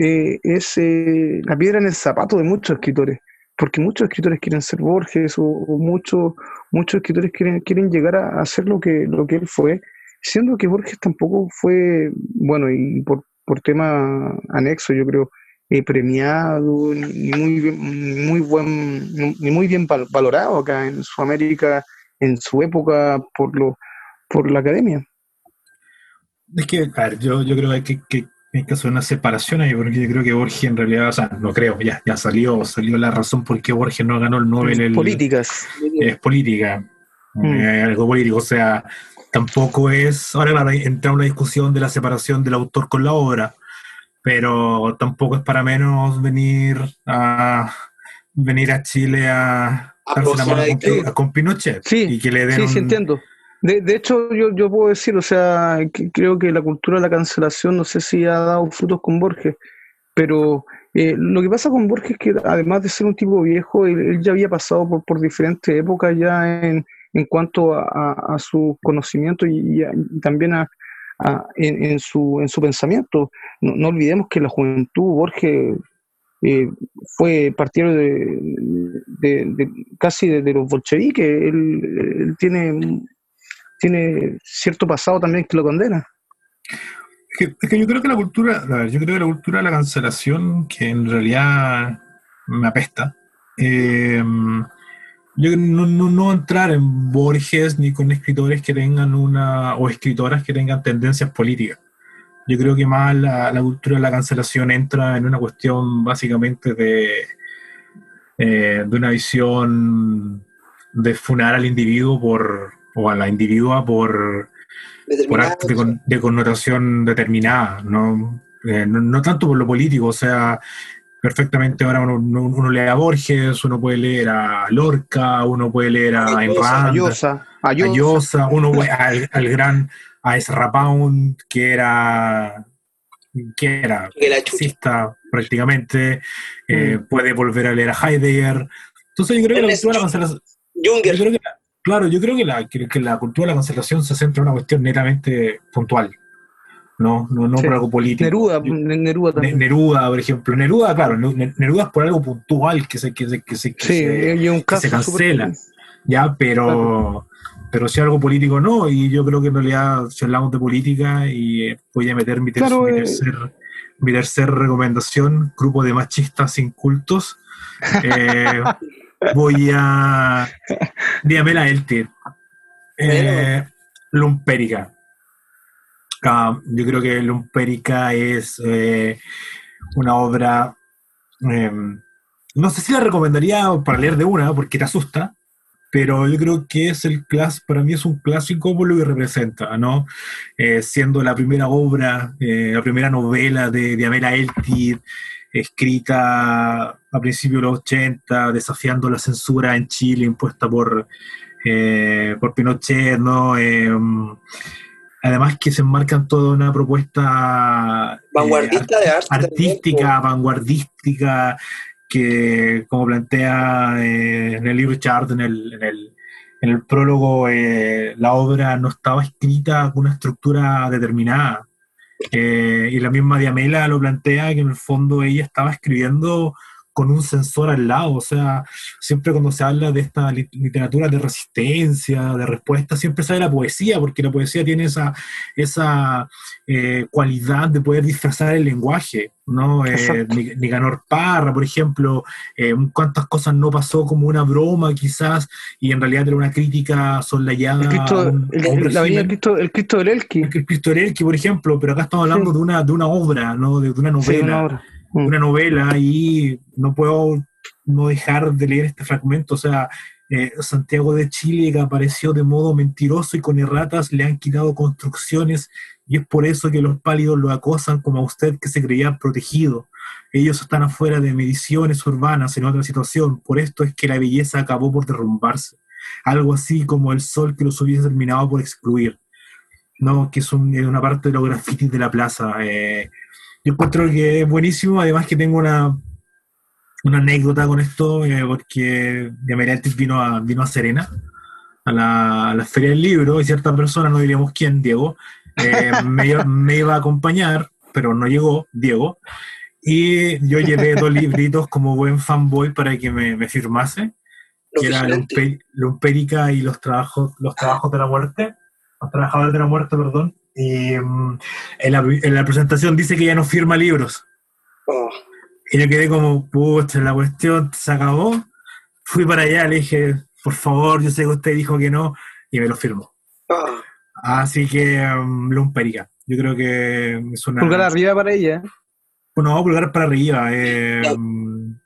eh, es eh, la piedra en el zapato de muchos escritores, porque muchos escritores quieren ser Borges o, o muchos, muchos escritores quieren, quieren llegar a, ser lo que, lo que él fue, siendo que Borges tampoco fue, bueno, y por, por tema anexo, yo creo, eh, premiado, ni, muy muy buen, ni muy bien val- valorado acá en Sudamérica en su época por lo, por la academia. Es que, a ver, yo, yo creo que que, hay que hacer una separación ahí, porque yo creo que Borges en realidad, o sea, no creo, ya, ya salió, salió la razón por qué Borges no ganó el Nobel. el- Políticas. es política, Mm. eh, algo político, o sea, tampoco es, ahora claro, entra una discusión de la separación del autor con la obra, pero tampoco es para menos venir a venir a Chile a darse la mano con, Pinochet Sí, y que le den Sí, un- sí, entiendo. De, de hecho, yo, yo puedo decir, o sea, que creo que la cultura de la cancelación, no sé si ha dado frutos con Borges, pero eh, lo que pasa con Borges es que además de ser un tipo viejo, él, él ya había pasado por, por diferentes épocas ya en, en cuanto a, a- a su conocimiento y, también a, en, en su, en su pensamiento. No, olvidemos que la juventud, Borges eh, fue partidario de, casi de, los bolcheviques. Él, él tiene, tiene cierto pasado también que lo condena. Es que, es que yo creo que la cultura, a ver, yo creo que la cultura de la cancelación, que en realidad me apesta, eh, yo no, no, no entrar en Borges ni con escritores que tengan una, o escritoras que tengan tendencias políticas. Yo creo que más la, la cultura de la cancelación entra en una cuestión básicamente de, eh, de una visión de funar al individuo por, o a la individua por, actos de, con- de connotación determinada, ¿no? Eh, no, no tanto por lo político, o sea, perfectamente ahora uno, uno- uno lee a Borges, uno puede leer a Lorca, uno puede leer a Ayosa, a Ayosa, Llosa, uno puede- al, al gran a Ezra Pound, que era que era marxista prácticamente, eh, puede volver a leer a Heidegger. Entonces yo creo que la cultura de la cancelación, yo creo que la- claro, yo creo que la, que, que la cultura de la cancelación se centra en una cuestión netamente puntual, no, no, no Sí. por algo político. Neruda, Yo- Neruda también. Neruda, por ejemplo. Neruda, claro, Ne- Neruda es por algo puntual que se, que se, que se, que Sí, se- y un caso se cancela. ya, pero, pero si algo político no, y yo creo que en realidad si hablamos de política y eh, voy a meter mi, ter- Claro, mi eh. tercer, mi tercer recomendación, grupo de machistas incultos, eh, voy a Diamela Eltir, eh, Lumpérica. Yo creo que Lumpérica es eh, una obra, eh, no sé si la recomendaría para leer de una, porque te asusta, pero yo creo que es el clas para mí es un clásico por lo que representa, ¿no? Eh, siendo la primera obra, eh, la primera novela de, de Amela Eltir, escrita a principios de los 80, desafiando la censura en Chile impuesta por, por Pinochet, ¿no? Eh, además que se enmarcan toda una propuesta eh, Vanguardista de arte artística, vanguardística, que como plantea eh, en el libro Chart, en el, en el, en el prólogo, eh, la obra no estaba escrita con una estructura determinada. Eh, y la misma Diamela lo plantea que en el fondo ella estaba escribiendo con un sensor al lado, o sea, siempre cuando se habla de esta li- literatura de resistencia, de respuesta, siempre sale la poesía, porque la poesía tiene esa, esa eh, cualidad de poder disfrazar el lenguaje, ¿no? Eh, Nicanor Parra, por ejemplo, eh, cuántas cosas no pasó como una broma quizás, y en realidad era una crítica solayada El Cristo, un, el, un el- la régimen. Cristo, el Cristo del Elqui. El Cristo Erelki, por ejemplo, pero acá estamos hablando Sí. de, una, de una obra, ¿no? de, de una Sí, novela una obra. Mm. una novela y no puedo no dejar de leer este fragmento. O sea, eh, Santiago de Chile que apareció de modo mentiroso y con erratas le han quitado construcciones y es por eso que los pálidos lo acosan como a usted que se creía protegido. Ellos están afuera de mediciones urbanas en otra situación, por esto es que la belleza acabó por derrumbarse. Algo así como el sol que los hubiese terminado por excluir. No, que es un- una parte de los grafitis de la plaza. eh, yo encuentro que es buenísimo, además que tengo una, una anécdota con esto, eh, porque Diamerantis vino a, vino a Serena, a la, a la Feria del Libro, y cierta persona, no diríamos quién, Diego, eh, me, iba- me iba a acompañar, pero no llegó, Diego, y yo llevé dos libritos como buen fanboy para que me, me firmase, que era vigilantes. Lumpe- Lumpérica y los trabajos, los trabajos de la muerte, los trabajadores de la muerte, perdón. Y mm, en, la, en la presentación dice que ya no firma libros. Oh, Y yo quedé como, pucha, la cuestión se acabó. Fui para allá, le dije, por favor, yo sé que usted dijo que no, y me lo firmó. ah. Así que, um, Lumpérica. Yo creo que es una. Pulgar arriba para ella. Bueno, pulgar para arriba. eh, Ya. mm,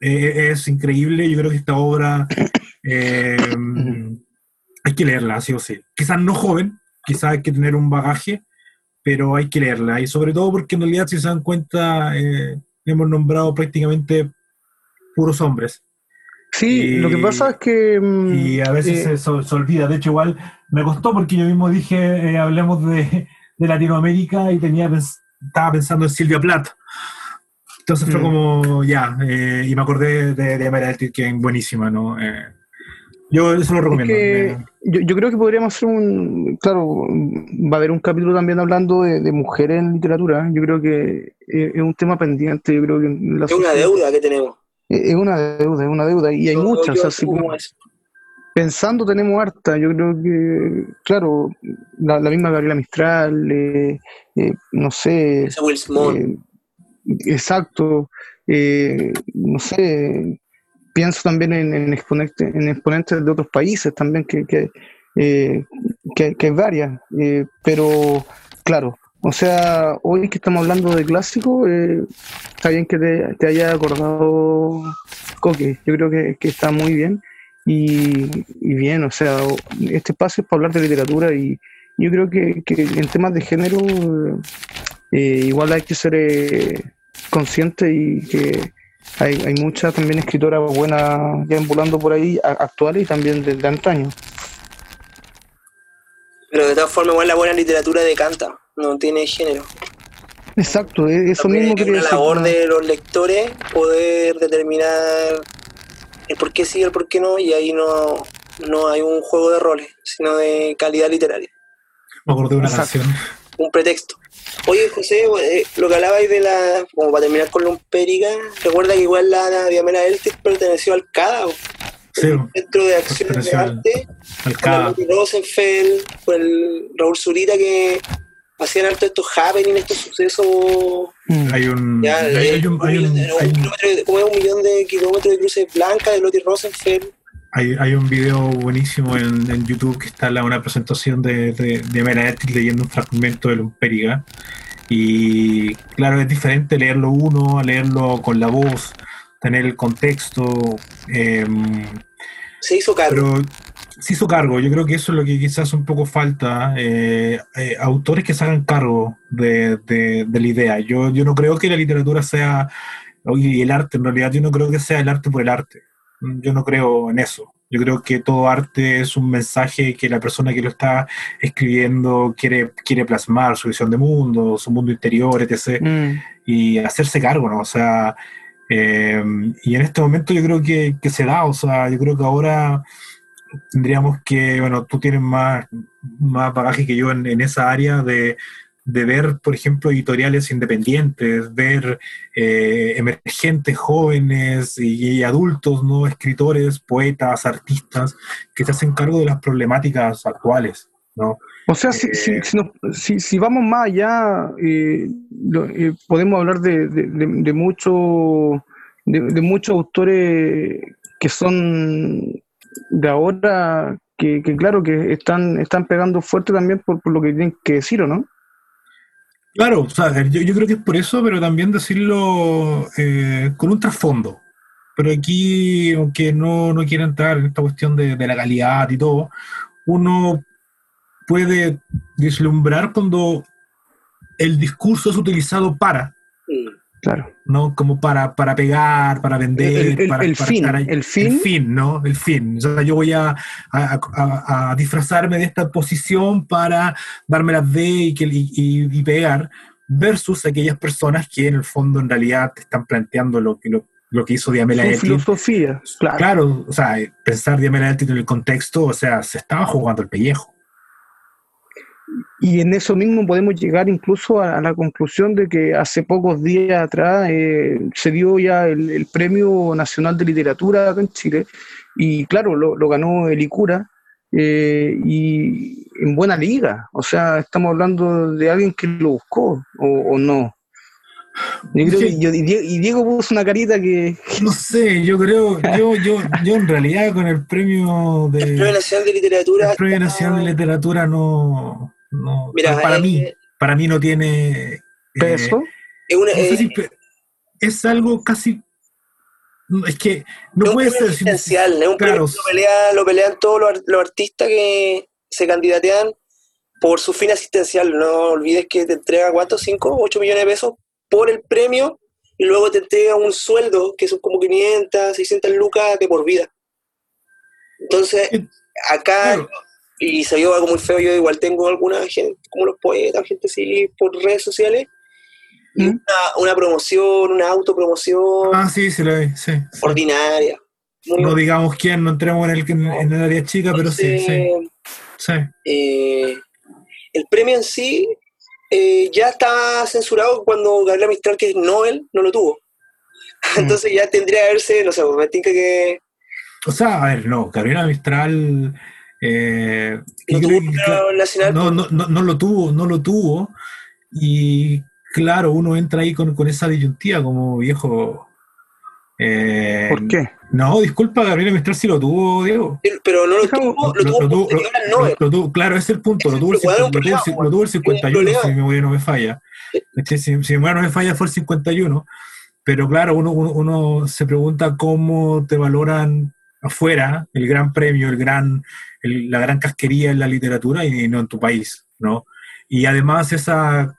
eh, es increíble. Yo creo que esta obra eh, hay que leerla, sí o sí. Quizás no joven, quizás hay que tener un bagaje, pero hay que leerla. Y sobre todo porque en realidad, si se dan cuenta, eh, hemos nombrado prácticamente puros hombres. Sí, Y- lo que pasa es que. mm, Y a veces eh, se, se- olvida. De hecho, igual me costó porque yo mismo dije, eh, hablemos de, de Latinoamérica y tenía estaba pensando en Silvia Plath. Entonces fue Mm. como, ya, eh, y me acordé de, de Meredith, que es buenísima, ¿no? Eh, yo eso lo Es recomiendo. que eh, yo, yo creo que podríamos hacer un. Claro, va a haber un capítulo también hablando de, de mujeres en literatura. Yo creo que es, es un tema pendiente. Yo creo que en la Es una deuda que tenemos. Es una deuda, es una deuda. Y hay Yo- muchas. yo o sea, así como- pensando tenemos harta. Yo creo que, claro, la, la misma Gabriela Mistral, eh, eh, no sé. Ese Will Small. eh, exacto. eh, no sé. Pienso también en, en, exponente- en exponentes de otros países también, que, que, eh, que, que varias. eh, pero, claro, o sea, hoy que estamos hablando de clásico, eh, está bien que te, te haya acordado Coque. Yo creo que, que está muy bien. Y, bien, o sea, este espacio es para hablar de literatura y yo creo que, que en temas de género eh, igual hay que ser eh, consciente y que hay, hay muchas también escritoras buenas ya ambulando por ahí, actuales y también de, de antaño. Pero de todas formas, igual la buena literatura decanta, no tiene género. Exacto, e- eso También mismo es quería una decir. labor ¿no? de los lectores poder determinar el por qué sí y el por qué no, y ahí no, no hay un juego de roles, sino de calidad literaria, me acordé de una Exacto. canción. Un pretexto. Oye, José, eh, lo que hablabais de la, como para terminar con Lumpérica, recuerda que igual la, la Diamela Eltis perteneció al CADA, Sí, el Centro de Acciones de al- Arte, al con el CADA. Rosenfeld, con el Raúl Zurita que hacían harto estos happening, estos sucesos Mm. Hay un. Ya, hay, eh, hay un, hay un un- un un millón de kilómetros de cruces blancas de Lottie Rosenfeld. Hay, hay un video buenísimo en, en YouTube que está la, una presentación de, de, de Meredith leyendo un fragmento de Lumpérica. Y claro, es diferente leerlo uno, a leerlo con la voz, tener el contexto. em, Se hizo cargo. pero se hizo cargo. Yo creo que eso es lo que quizás un poco falta. eh, eh, autores que se hagan cargo de, de- de la idea. Yo, yo no creo que la literatura sea, y el arte en realidad, yo no creo que sea el arte por el arte. Yo no creo en eso. Yo creo que todo arte es un mensaje que la persona que lo está escribiendo quiere, quiere plasmar, su visión de mundo, su mundo interior, etc. Mm. Y hacerse cargo, ¿no? O sea, eh, y en este momento yo creo que, que se da, o sea, yo creo que ahora tendríamos que, bueno, tú tienes más, más bagaje que yo en, en esa área de, de ver, por ejemplo, editoriales independientes, ver eh, emergentes jóvenes y, y adultos, ¿no? escritores, poetas, artistas, que se hacen cargo de las problemáticas actuales. ¿no? O sea, si, Eh, si, si, nos- si- si vamos más allá, eh, lo- podemos hablar de, de, de- de mucho- de- de muchos autores que son de ahora, que, que claro, que están, están pegando fuerte también por, por lo que tienen que decir, ¿o no? Claro, o sea, yo, yo creo que es por eso, pero también decirlo eh, con un trasfondo. Pero aquí, aunque no, no quiera entrar en esta cuestión de, de la calidad y todo, uno puede vislumbrar cuando el discurso es utilizado para. Claro. ¿No? Como para, para pegar, para vender, El- el- para, el para fin, estar ahí. el fin. ¿no? El fin. O sea, yo voy a, a- a- a disfrazarme de esta posición para darme las de y, que, y, y- y pegar, versus aquellas personas que en el fondo en realidad te están planteando lo que, lo, lo que hizo Diamela Su filosofía, claro. Claro, o sea, pensar Diamela Etin en el contexto, o sea, se estaba jugando el pellejo. Y en eso mismo podemos llegar incluso a, a la conclusión de que hace pocos días atrás eh, se dio ya el, el Premio Nacional de Literatura acá en Chile y claro, lo, lo ganó el ICURA eh, y en buena liga. O sea, estamos hablando de alguien que lo buscó o, o no. Yo creo Sí. que yo- y, Die- y Diego puso una carita que... No sé, yo creo, yo, yo, yo en realidad con el premio de... El Premio Nacional de Literatura. El Premio Nacional de Literatura no, no Mira, para eh, mí, para mí no tiene eh, Peso. Es, una- no sé eh, si pe- es algo casi es que no puede ser existencial, es un claro. lo, pelea- lo pelean todos los, los artistas que se candidatean por su fin asistencial. No olvides que te entrega, ¿cuánto? ¿5, 8 millones de pesos por el premio? Y luego te entrega un sueldo que son como 500, 600 lucas de por vida. Entonces, Eh, acá, claro. Y se vio algo muy feo, yo igual tengo alguna gente, como los poetas, gente así, por redes sociales, y ¿Mm? una, una promoción, una autopromoción ah sí sí, lo vi, sí, sí. ordinaria. Muy no digamos quién no entremos en el, en, en el área chica pero sí sí, sí. eh, el premio en sí eh, ya está censurado cuando Gabriela Mistral, que es Nobel, no lo tuvo. Mm. Entonces ya tendría que verse, no sé, me tinca que o sea a ver no Gabriela Mistral eh, no tuvo un nacional. no, no, no, no lo tuvo, no lo tuvo. Y claro, uno entra ahí con, con esa disyuntiva como viejo. eh, ¿Por qué? No, disculpa, Gabriela Mistral sí lo tuvo, Diego. Pero no lo tuvo, lo, tuvo tuvo- lo- lo tuvo- claro, ese es el punto. Lo tuvo el, es el cincu- problema, lo tuvo el- pues, lo tuvo el 51, problema. si mi memoria no me falla. Si, si mi memoria no me falla, fue el 51. Pero claro, uno, uno, uno se pregunta cómo te valoran afuera el gran premio, el gran, el- la gran casquería en la literatura y no en tu país, ¿no? Y además esa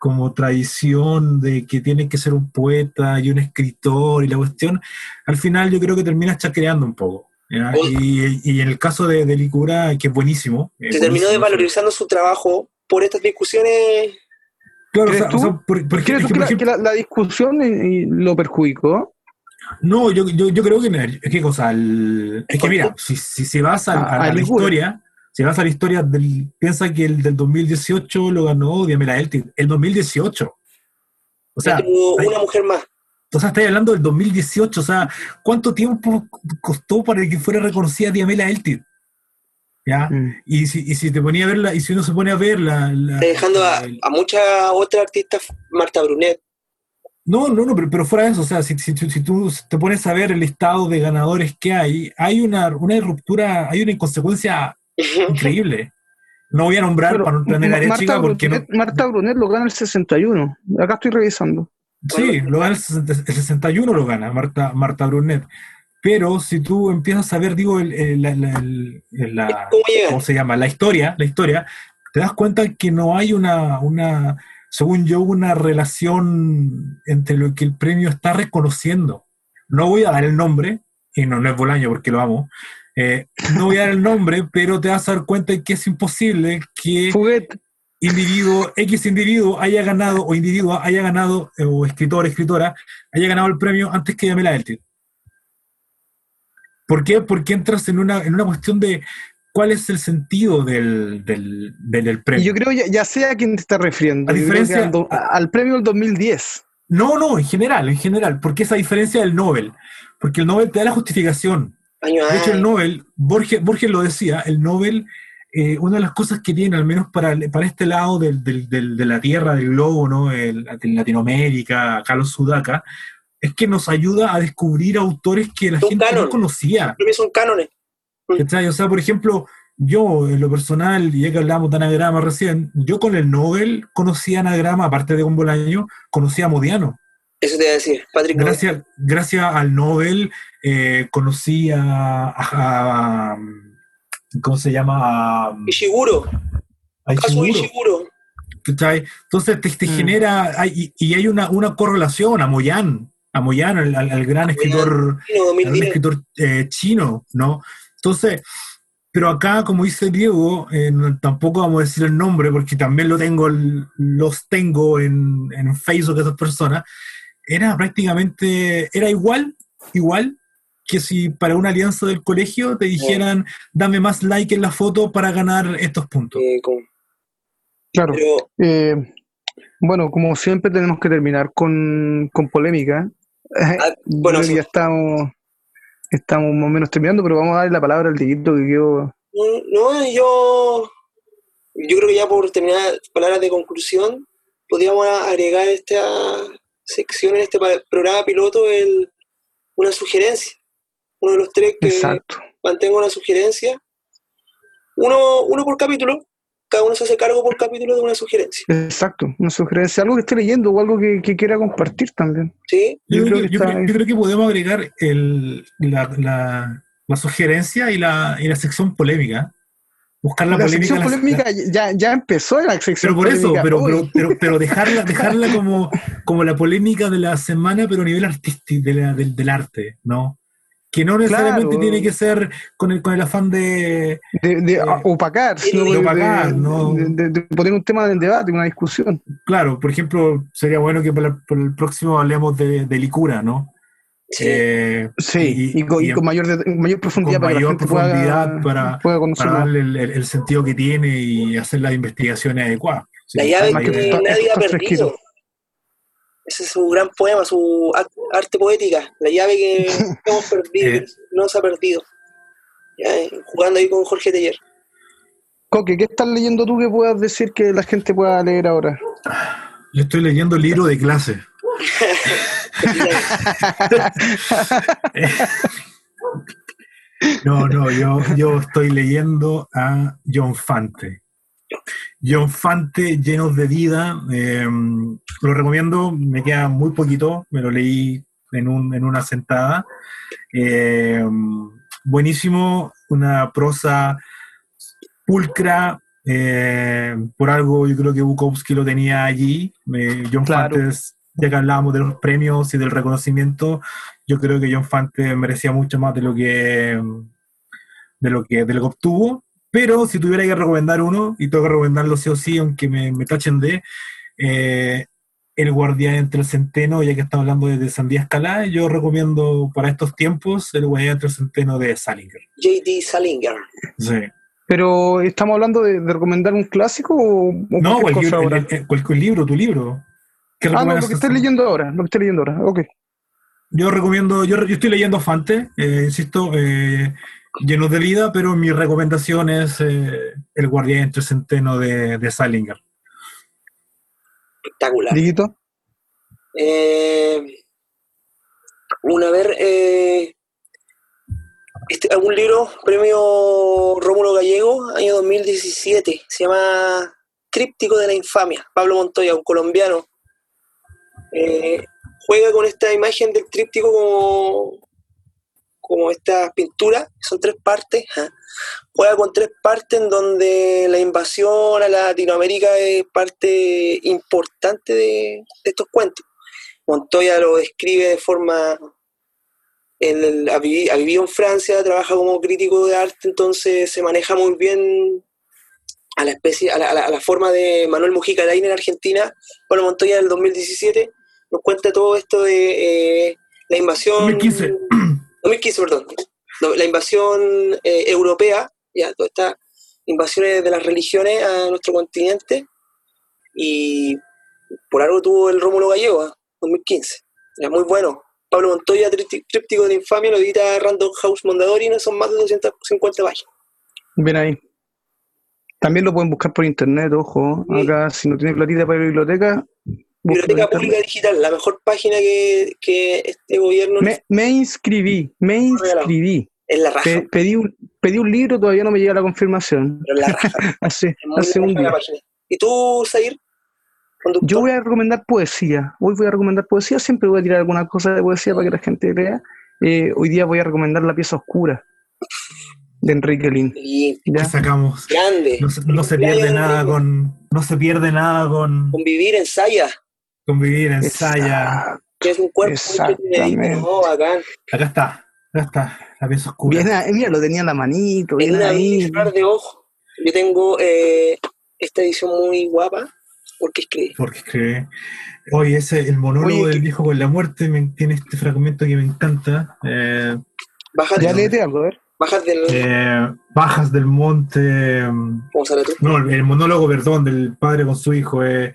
como tradición de que tiene que ser un poeta y un escritor y la cuestión, al final yo creo que terminas chacreando un poco. Y, y en el caso de, de Licura, que es buenísimo. Se terminó buenísimo. desvalorizando su trabajo por estas discusiones. Claro, o ¿Crees sea, tú? o sea, por, por ¿Crees tú que, por la, ejemplo- que la- la discusión eh, lo perjudicó? No, yo, yo, yo creo que, es que cosa, el- es que mira, si, si, si vas a, A- a- a a la historia, si vas a la historia del, piensa que el del 2018 lo ganó Diamela Eltin, el 2018. O sea, una mujer más. o sea, estáis hablando del 2018, o sea, ¿cuánto tiempo costó para que fuera reconocida Diamela Eltin? ¿Ya? Mm. Y si, y si te ponía a verla, y si uno se pone a verla, la, dejando a, el- a muchas otras artistas, Marta Brunet. No, no, no, pero, pero fuera de eso, o sea, si, si, tú- si tú te pones a ver el listado de ganadores que hay, hay una, una ruptura, hay una inconsecuencia increíble. No voy a nombrar Pero para no el área Marta, chica porque no, Marta Brunet lo gana el 61. Acá estoy revisando. sí, lo gana el, 60 el 61 lo gana Marta, Marta Brunet. Pero si tú empiezas a ver, digo, el, el- la. ¿cómo se llama? La historia, la historia, te das cuenta que no hay una, una, según yo, una relación entre lo que el premio está reconociendo. No voy a dar el nombre, y no, no es Bolaño porque lo amo, eh, no voy a dar el nombre, pero te vas a dar cuenta de que es imposible que individuo, X individuo haya ganado, o individuo haya ganado, eh, o escritor, escritora, haya ganado el premio antes que Yamela Eltit. ¿Por qué? Porque entras en una, en una cuestión de cuál es el sentido del, del, del- premio. yo creo, ya, ya sé a quién te está refiriendo. A diferencia- al, do- al premio del 2010. No, no, en general, en general, porque esa diferencia del Nobel, porque el Nobel te da la justificación. De hecho, el. Nobel, Borges, Borges lo decía, el Nobel, eh, una de las cosas que tiene, al menos para, para este lado del- del- del- de la Tierra, del globo, ¿no? El- Latinoamérica, Carlos Sudaca, es que nos ayuda a descubrir autores que la gente canon. no conocía. Los premios son cánones. ¿Cachai? O sea, por ejemplo, yo, en lo personal, y ya que hablábamos de anagrama recién, yo con el Nobel conocía anagrama, aparte de con Bolaño, conocía a Modiano. Eso te iba a decir. Patrick Nobel. Gracias, gracias al Nobel eh, conocí a, a- a- ¿Cómo se llama? A, Ishiguro. a Ishiguro, Ishiguro. ¿cachai? Entonces te, te Mm. genera, hay- y, y hay una, una correlación a Moyan, a Moyan, al, al- al gran escritor, Chino, al 2010. escritor eh, chino, ¿no? Entonces, pero acá, como dice Diego, eh, no- tampoco vamos a decir el nombre porque también lo tengo, los tengo en, en Facebook de esas personas, era prácticamente, era igual, igual que si para una alianza del colegio te dijeran, dame más like en la foto para ganar estos puntos. Eh, con- Claro. pero Eh, bueno, como siempre tenemos que terminar con, con polémica. Ah, bueno, sí. ya estamos, estamos más o menos terminando, pero vamos a darle la palabra al Dieguito que quedó. no, no, yo, yo creo que ya por terminar palabras de conclusión, podríamos agregar esta sección en este programa piloto el, una sugerencia. Uno de los tres que Exacto. mantengo una sugerencia. Uno, uno por capítulo, cada uno se hace cargo por capítulo de una sugerencia. Exacto. Una sugerencia, algo que esté leyendo o algo que, que quiera compartir también. ¿Sí? Yo, Yo creo, que, que yo está creo- yo creo que podemos agregar el, la, la- la sugerencia y la, y la sección polémica. Buscar la, La, polémica. sección la- polémica ya, ya empezó la sección pero por eso, pero, pero, pero, pero dejarla, dejarla como, como la polémica de la semana, pero a nivel artístico, de la- del, del arte, ¿no? Que no necesariamente Claro. tiene que ser con el, con el afán de, de, de Eh, opacar, sino de de, opacar, ¿no? de- de- de poner un tema en debate, una discusión. claro, por ejemplo, sería bueno que para el, para el próximo hablemos de, de Licura, ¿no? Sí. Eh, Sí, y, con, y con mayor, de- mayor profundidad con para que la mayor gente profundidad pueda, para- pueda para darle el, el- el sentido que tiene y hacer las investigaciones adecuadas. Sí, La llave mayor- que nadie ha perdido. fresquito. Ese es su gran poema, su ar- arte poética. La llave que hemos perdido, Eh. no se ha perdido. Ya, eh, jugando ahí con Jorge Teller. Coque, ¿qué estás leyendo tú que puedas decir que la gente pueda leer ahora? Yo estoy leyendo el libro de clase. No, no, yo, yo estoy leyendo a John Fante. John Fante, llenos de vida. eh, lo recomiendo, me queda muy poquito, me lo leí en, un, en una sentada. Eh, buenísimo, una prosa pulcra. eh, por algo yo creo que Bukowski lo tenía allí. Eh, John Claro. Fante, es- ya que hablábamos de los premios y del reconocimiento, yo creo que John Fante merecía mucho más de lo que de lo que, de lo que obtuvo. Pero si tuviera que recomendar uno, y tengo que recomendarlo sí o sí, aunque me, me tachen de eh, El Guardián entre el Centeno, ya que estamos hablando de, de Sandía Escalá, yo recomiendo para estos tiempos El Guardián entre el Centeno de Salinger. J.D. Salinger. Sí. Pero, ¿estamos hablando de, de recomendar un clásico o, o No, cualquier cualquier, cosa ahora? el- el- cualquier libro, tu libro. ¿Qué ah, no, lo que estoy leyendo ahora, lo que estoy leyendo ahora, ok. Yo recomiendo, yo, yo estoy leyendo Fante, eh, insisto, eh, llenos de vida, pero mi recomendación es eh, El Guardián entre Centeno de, de Salinger. Espectacular. Dieguito, Eh, una ver eh, este, algún libro, premio Rómulo Gallego, año 2017, se llama Tríptico de la Infamia, Pablo Montoya, un colombiano. Eh, juega con esta imagen del tríptico como, como esta pintura, son tres partes, ¿ah? juega con tres partes en donde la invasión a Latinoamérica es parte importante de, estos cuentos. Montoya lo describe de forma el- ha, vivi- ha vivido en Francia, trabaja como crítico de arte, entonces se maneja muy bien a la especie, a la, a la- forma de Manuel Mujica Lain en Argentina. Pablo Montoya del 2017 nos cuenta todo esto de eh, la invasión. 2015. 2015, perdón. La invasión eh, europea, ya, todas estas invasiones de las religiones a nuestro continente. Y por algo tuvo el Rómulo Gallego, ¿ah? 2015. Era muy bueno. Pablo Montoya, Trípti- Tríptico de la Infamia, lo edita Random House Mondadori, no son más de 250 páginas. Ven ahí. También lo pueden buscar por internet, ojo. Sí. Acá, si no tiene platita para la biblioteca, Biblioteca. Pública Digital, la mejor página que, que este gobierno Me, me inscribí, me inscribí. es la raja. Pe- pedí, un, pedí un libro, todavía no me llega la confirmación. pero es la raja. Hace, un día. ¿Y tú, Zair? Conductor. Yo voy a recomendar poesía. Hoy voy a recomendar poesía. Siempre voy a tirar alguna cosa de poesía para que la gente lea. Eh, hoy día voy a recomendar La pieza oscura de Enrique Lin. ¿ya? ¿Qué sacamos? grande. No se, no se Cumpleaños pierde de nada con. No se pierde nada con Convivir en Saya, convivir en Saya. Exacto. que es un cuerpo Exactamente. bacán. Acá está, acá está, la pieza oscura. Bien ahí, mira, lo tenía en la manito, una ahí. de ojo. Yo tengo eh, esta edición muy guapa, porque escribe. Porque escribe. Oye, ese, el monólogo Oye, del que- viejo con la muerte me- tiene este fragmento que me encanta. Eh, Bajas, Ya léete algo, a ver. bajas del. eh, bajas del monte. ¿Cómo sale tú? No, el monólogo, perdón, del padre con su hijo. eh,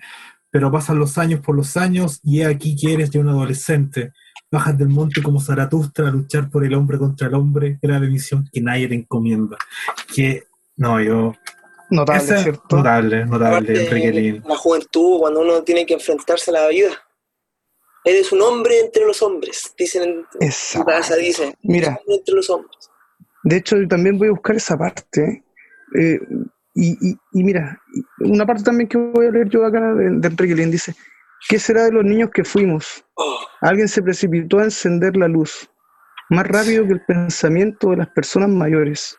pero pasan los años por los años y he aquí que eres ya un adolescente. Bajas del monte como Zaratustra a luchar por el hombre contra el hombre, grave misión que nadie te encomienda. Que, no, yo. Notable, ese- ¿cierto? notable, notable, Enrique Lin. la juventud, cuando uno tiene que enfrentarse a la vida. Eres un hombre entre los hombres, dicen en casa, dice. Mira. Entre los hombres. De hecho, yo también voy a buscar esa parte. eh, y, y- y mira, una parte también que voy a leer yo acá de, de Enrique Lin dice, ¿qué será de los niños que fuimos? Alguien se precipitó a encender la luz, más rápido que el pensamiento de las personas mayores.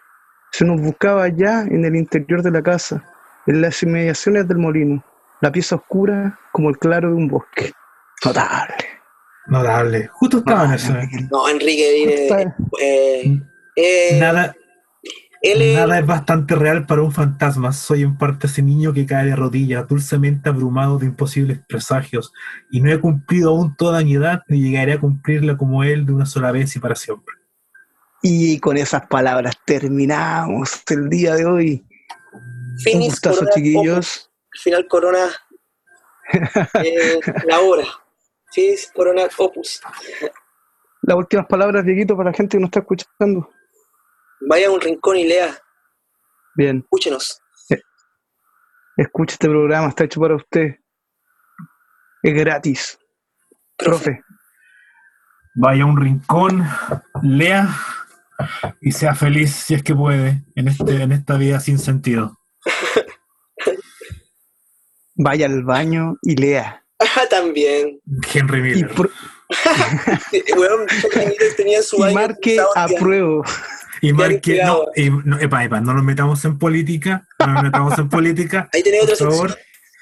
Se nos buscaba ya en el interior de la casa, en las inmediaciones del molino, la pieza oscura como el claro de un bosque. Notable. Notable. Justo estaba en eso. no, Enrique eh, eh, Nada, él Nada es bastante real para un fantasma. Soy en parte ese niño que cae de rodillas, dulcemente abrumado de imposibles presagios, y no he cumplido aún toda mi edad, ni llegaré a cumplirla como él de una sola vez y para siempre. Y con esas palabras terminamos el día de hoy. Un Finis gustazo, Corona chiquillos. Opus. Final Corona. eh, la hora. Finis Corona Opus. Las últimas palabras, Dieguito, para la gente que nos está escuchando. Vaya a un rincón y lea. Bien, Escúchenos. escuche este programa, está hecho para usted. Es gratis. Profe, Vaya a un rincón, lea y sea feliz si es que puede en, este, en esta vida sin sentido. vaya al baño y lea. Ah, también. Henry Y, Miller. Eh, Weón, tenía su y año marque apruebo. Y Ya marque, no, y, no, epa, epa, no nos metamos en política, no nos metamos en política, Ahí tenés otra sección.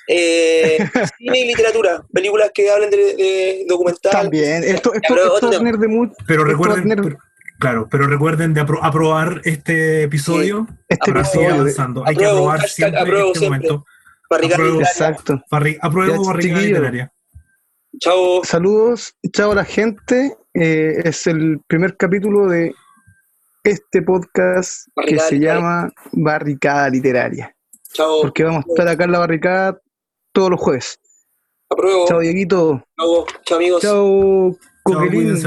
Eh, cine y literatura. Películas que hablen de, de documental. También, esto, esto, pero esto tener de mucho. Pero recuerden, tener- pero- claro, pero recuerden de apro- aprobar este episodio Este para seguir episodio, avanzando. Hay que aprobar hashtag siempre apruebo este siempre. momento. Barricada Apruebo. literaria. Exacto. Barri- apruebo Ya, barricada literaria. Chao. Saludos, chao a la gente. Eh, es el primer capítulo de este podcast que se literaria. llama Barricada Literaria. Chao. Porque vamos a estar acá en la barricada todos los jueves. Apruebo. Chao, Dieguito. Chao, chao amigos. Chao, Chao, Coquelín.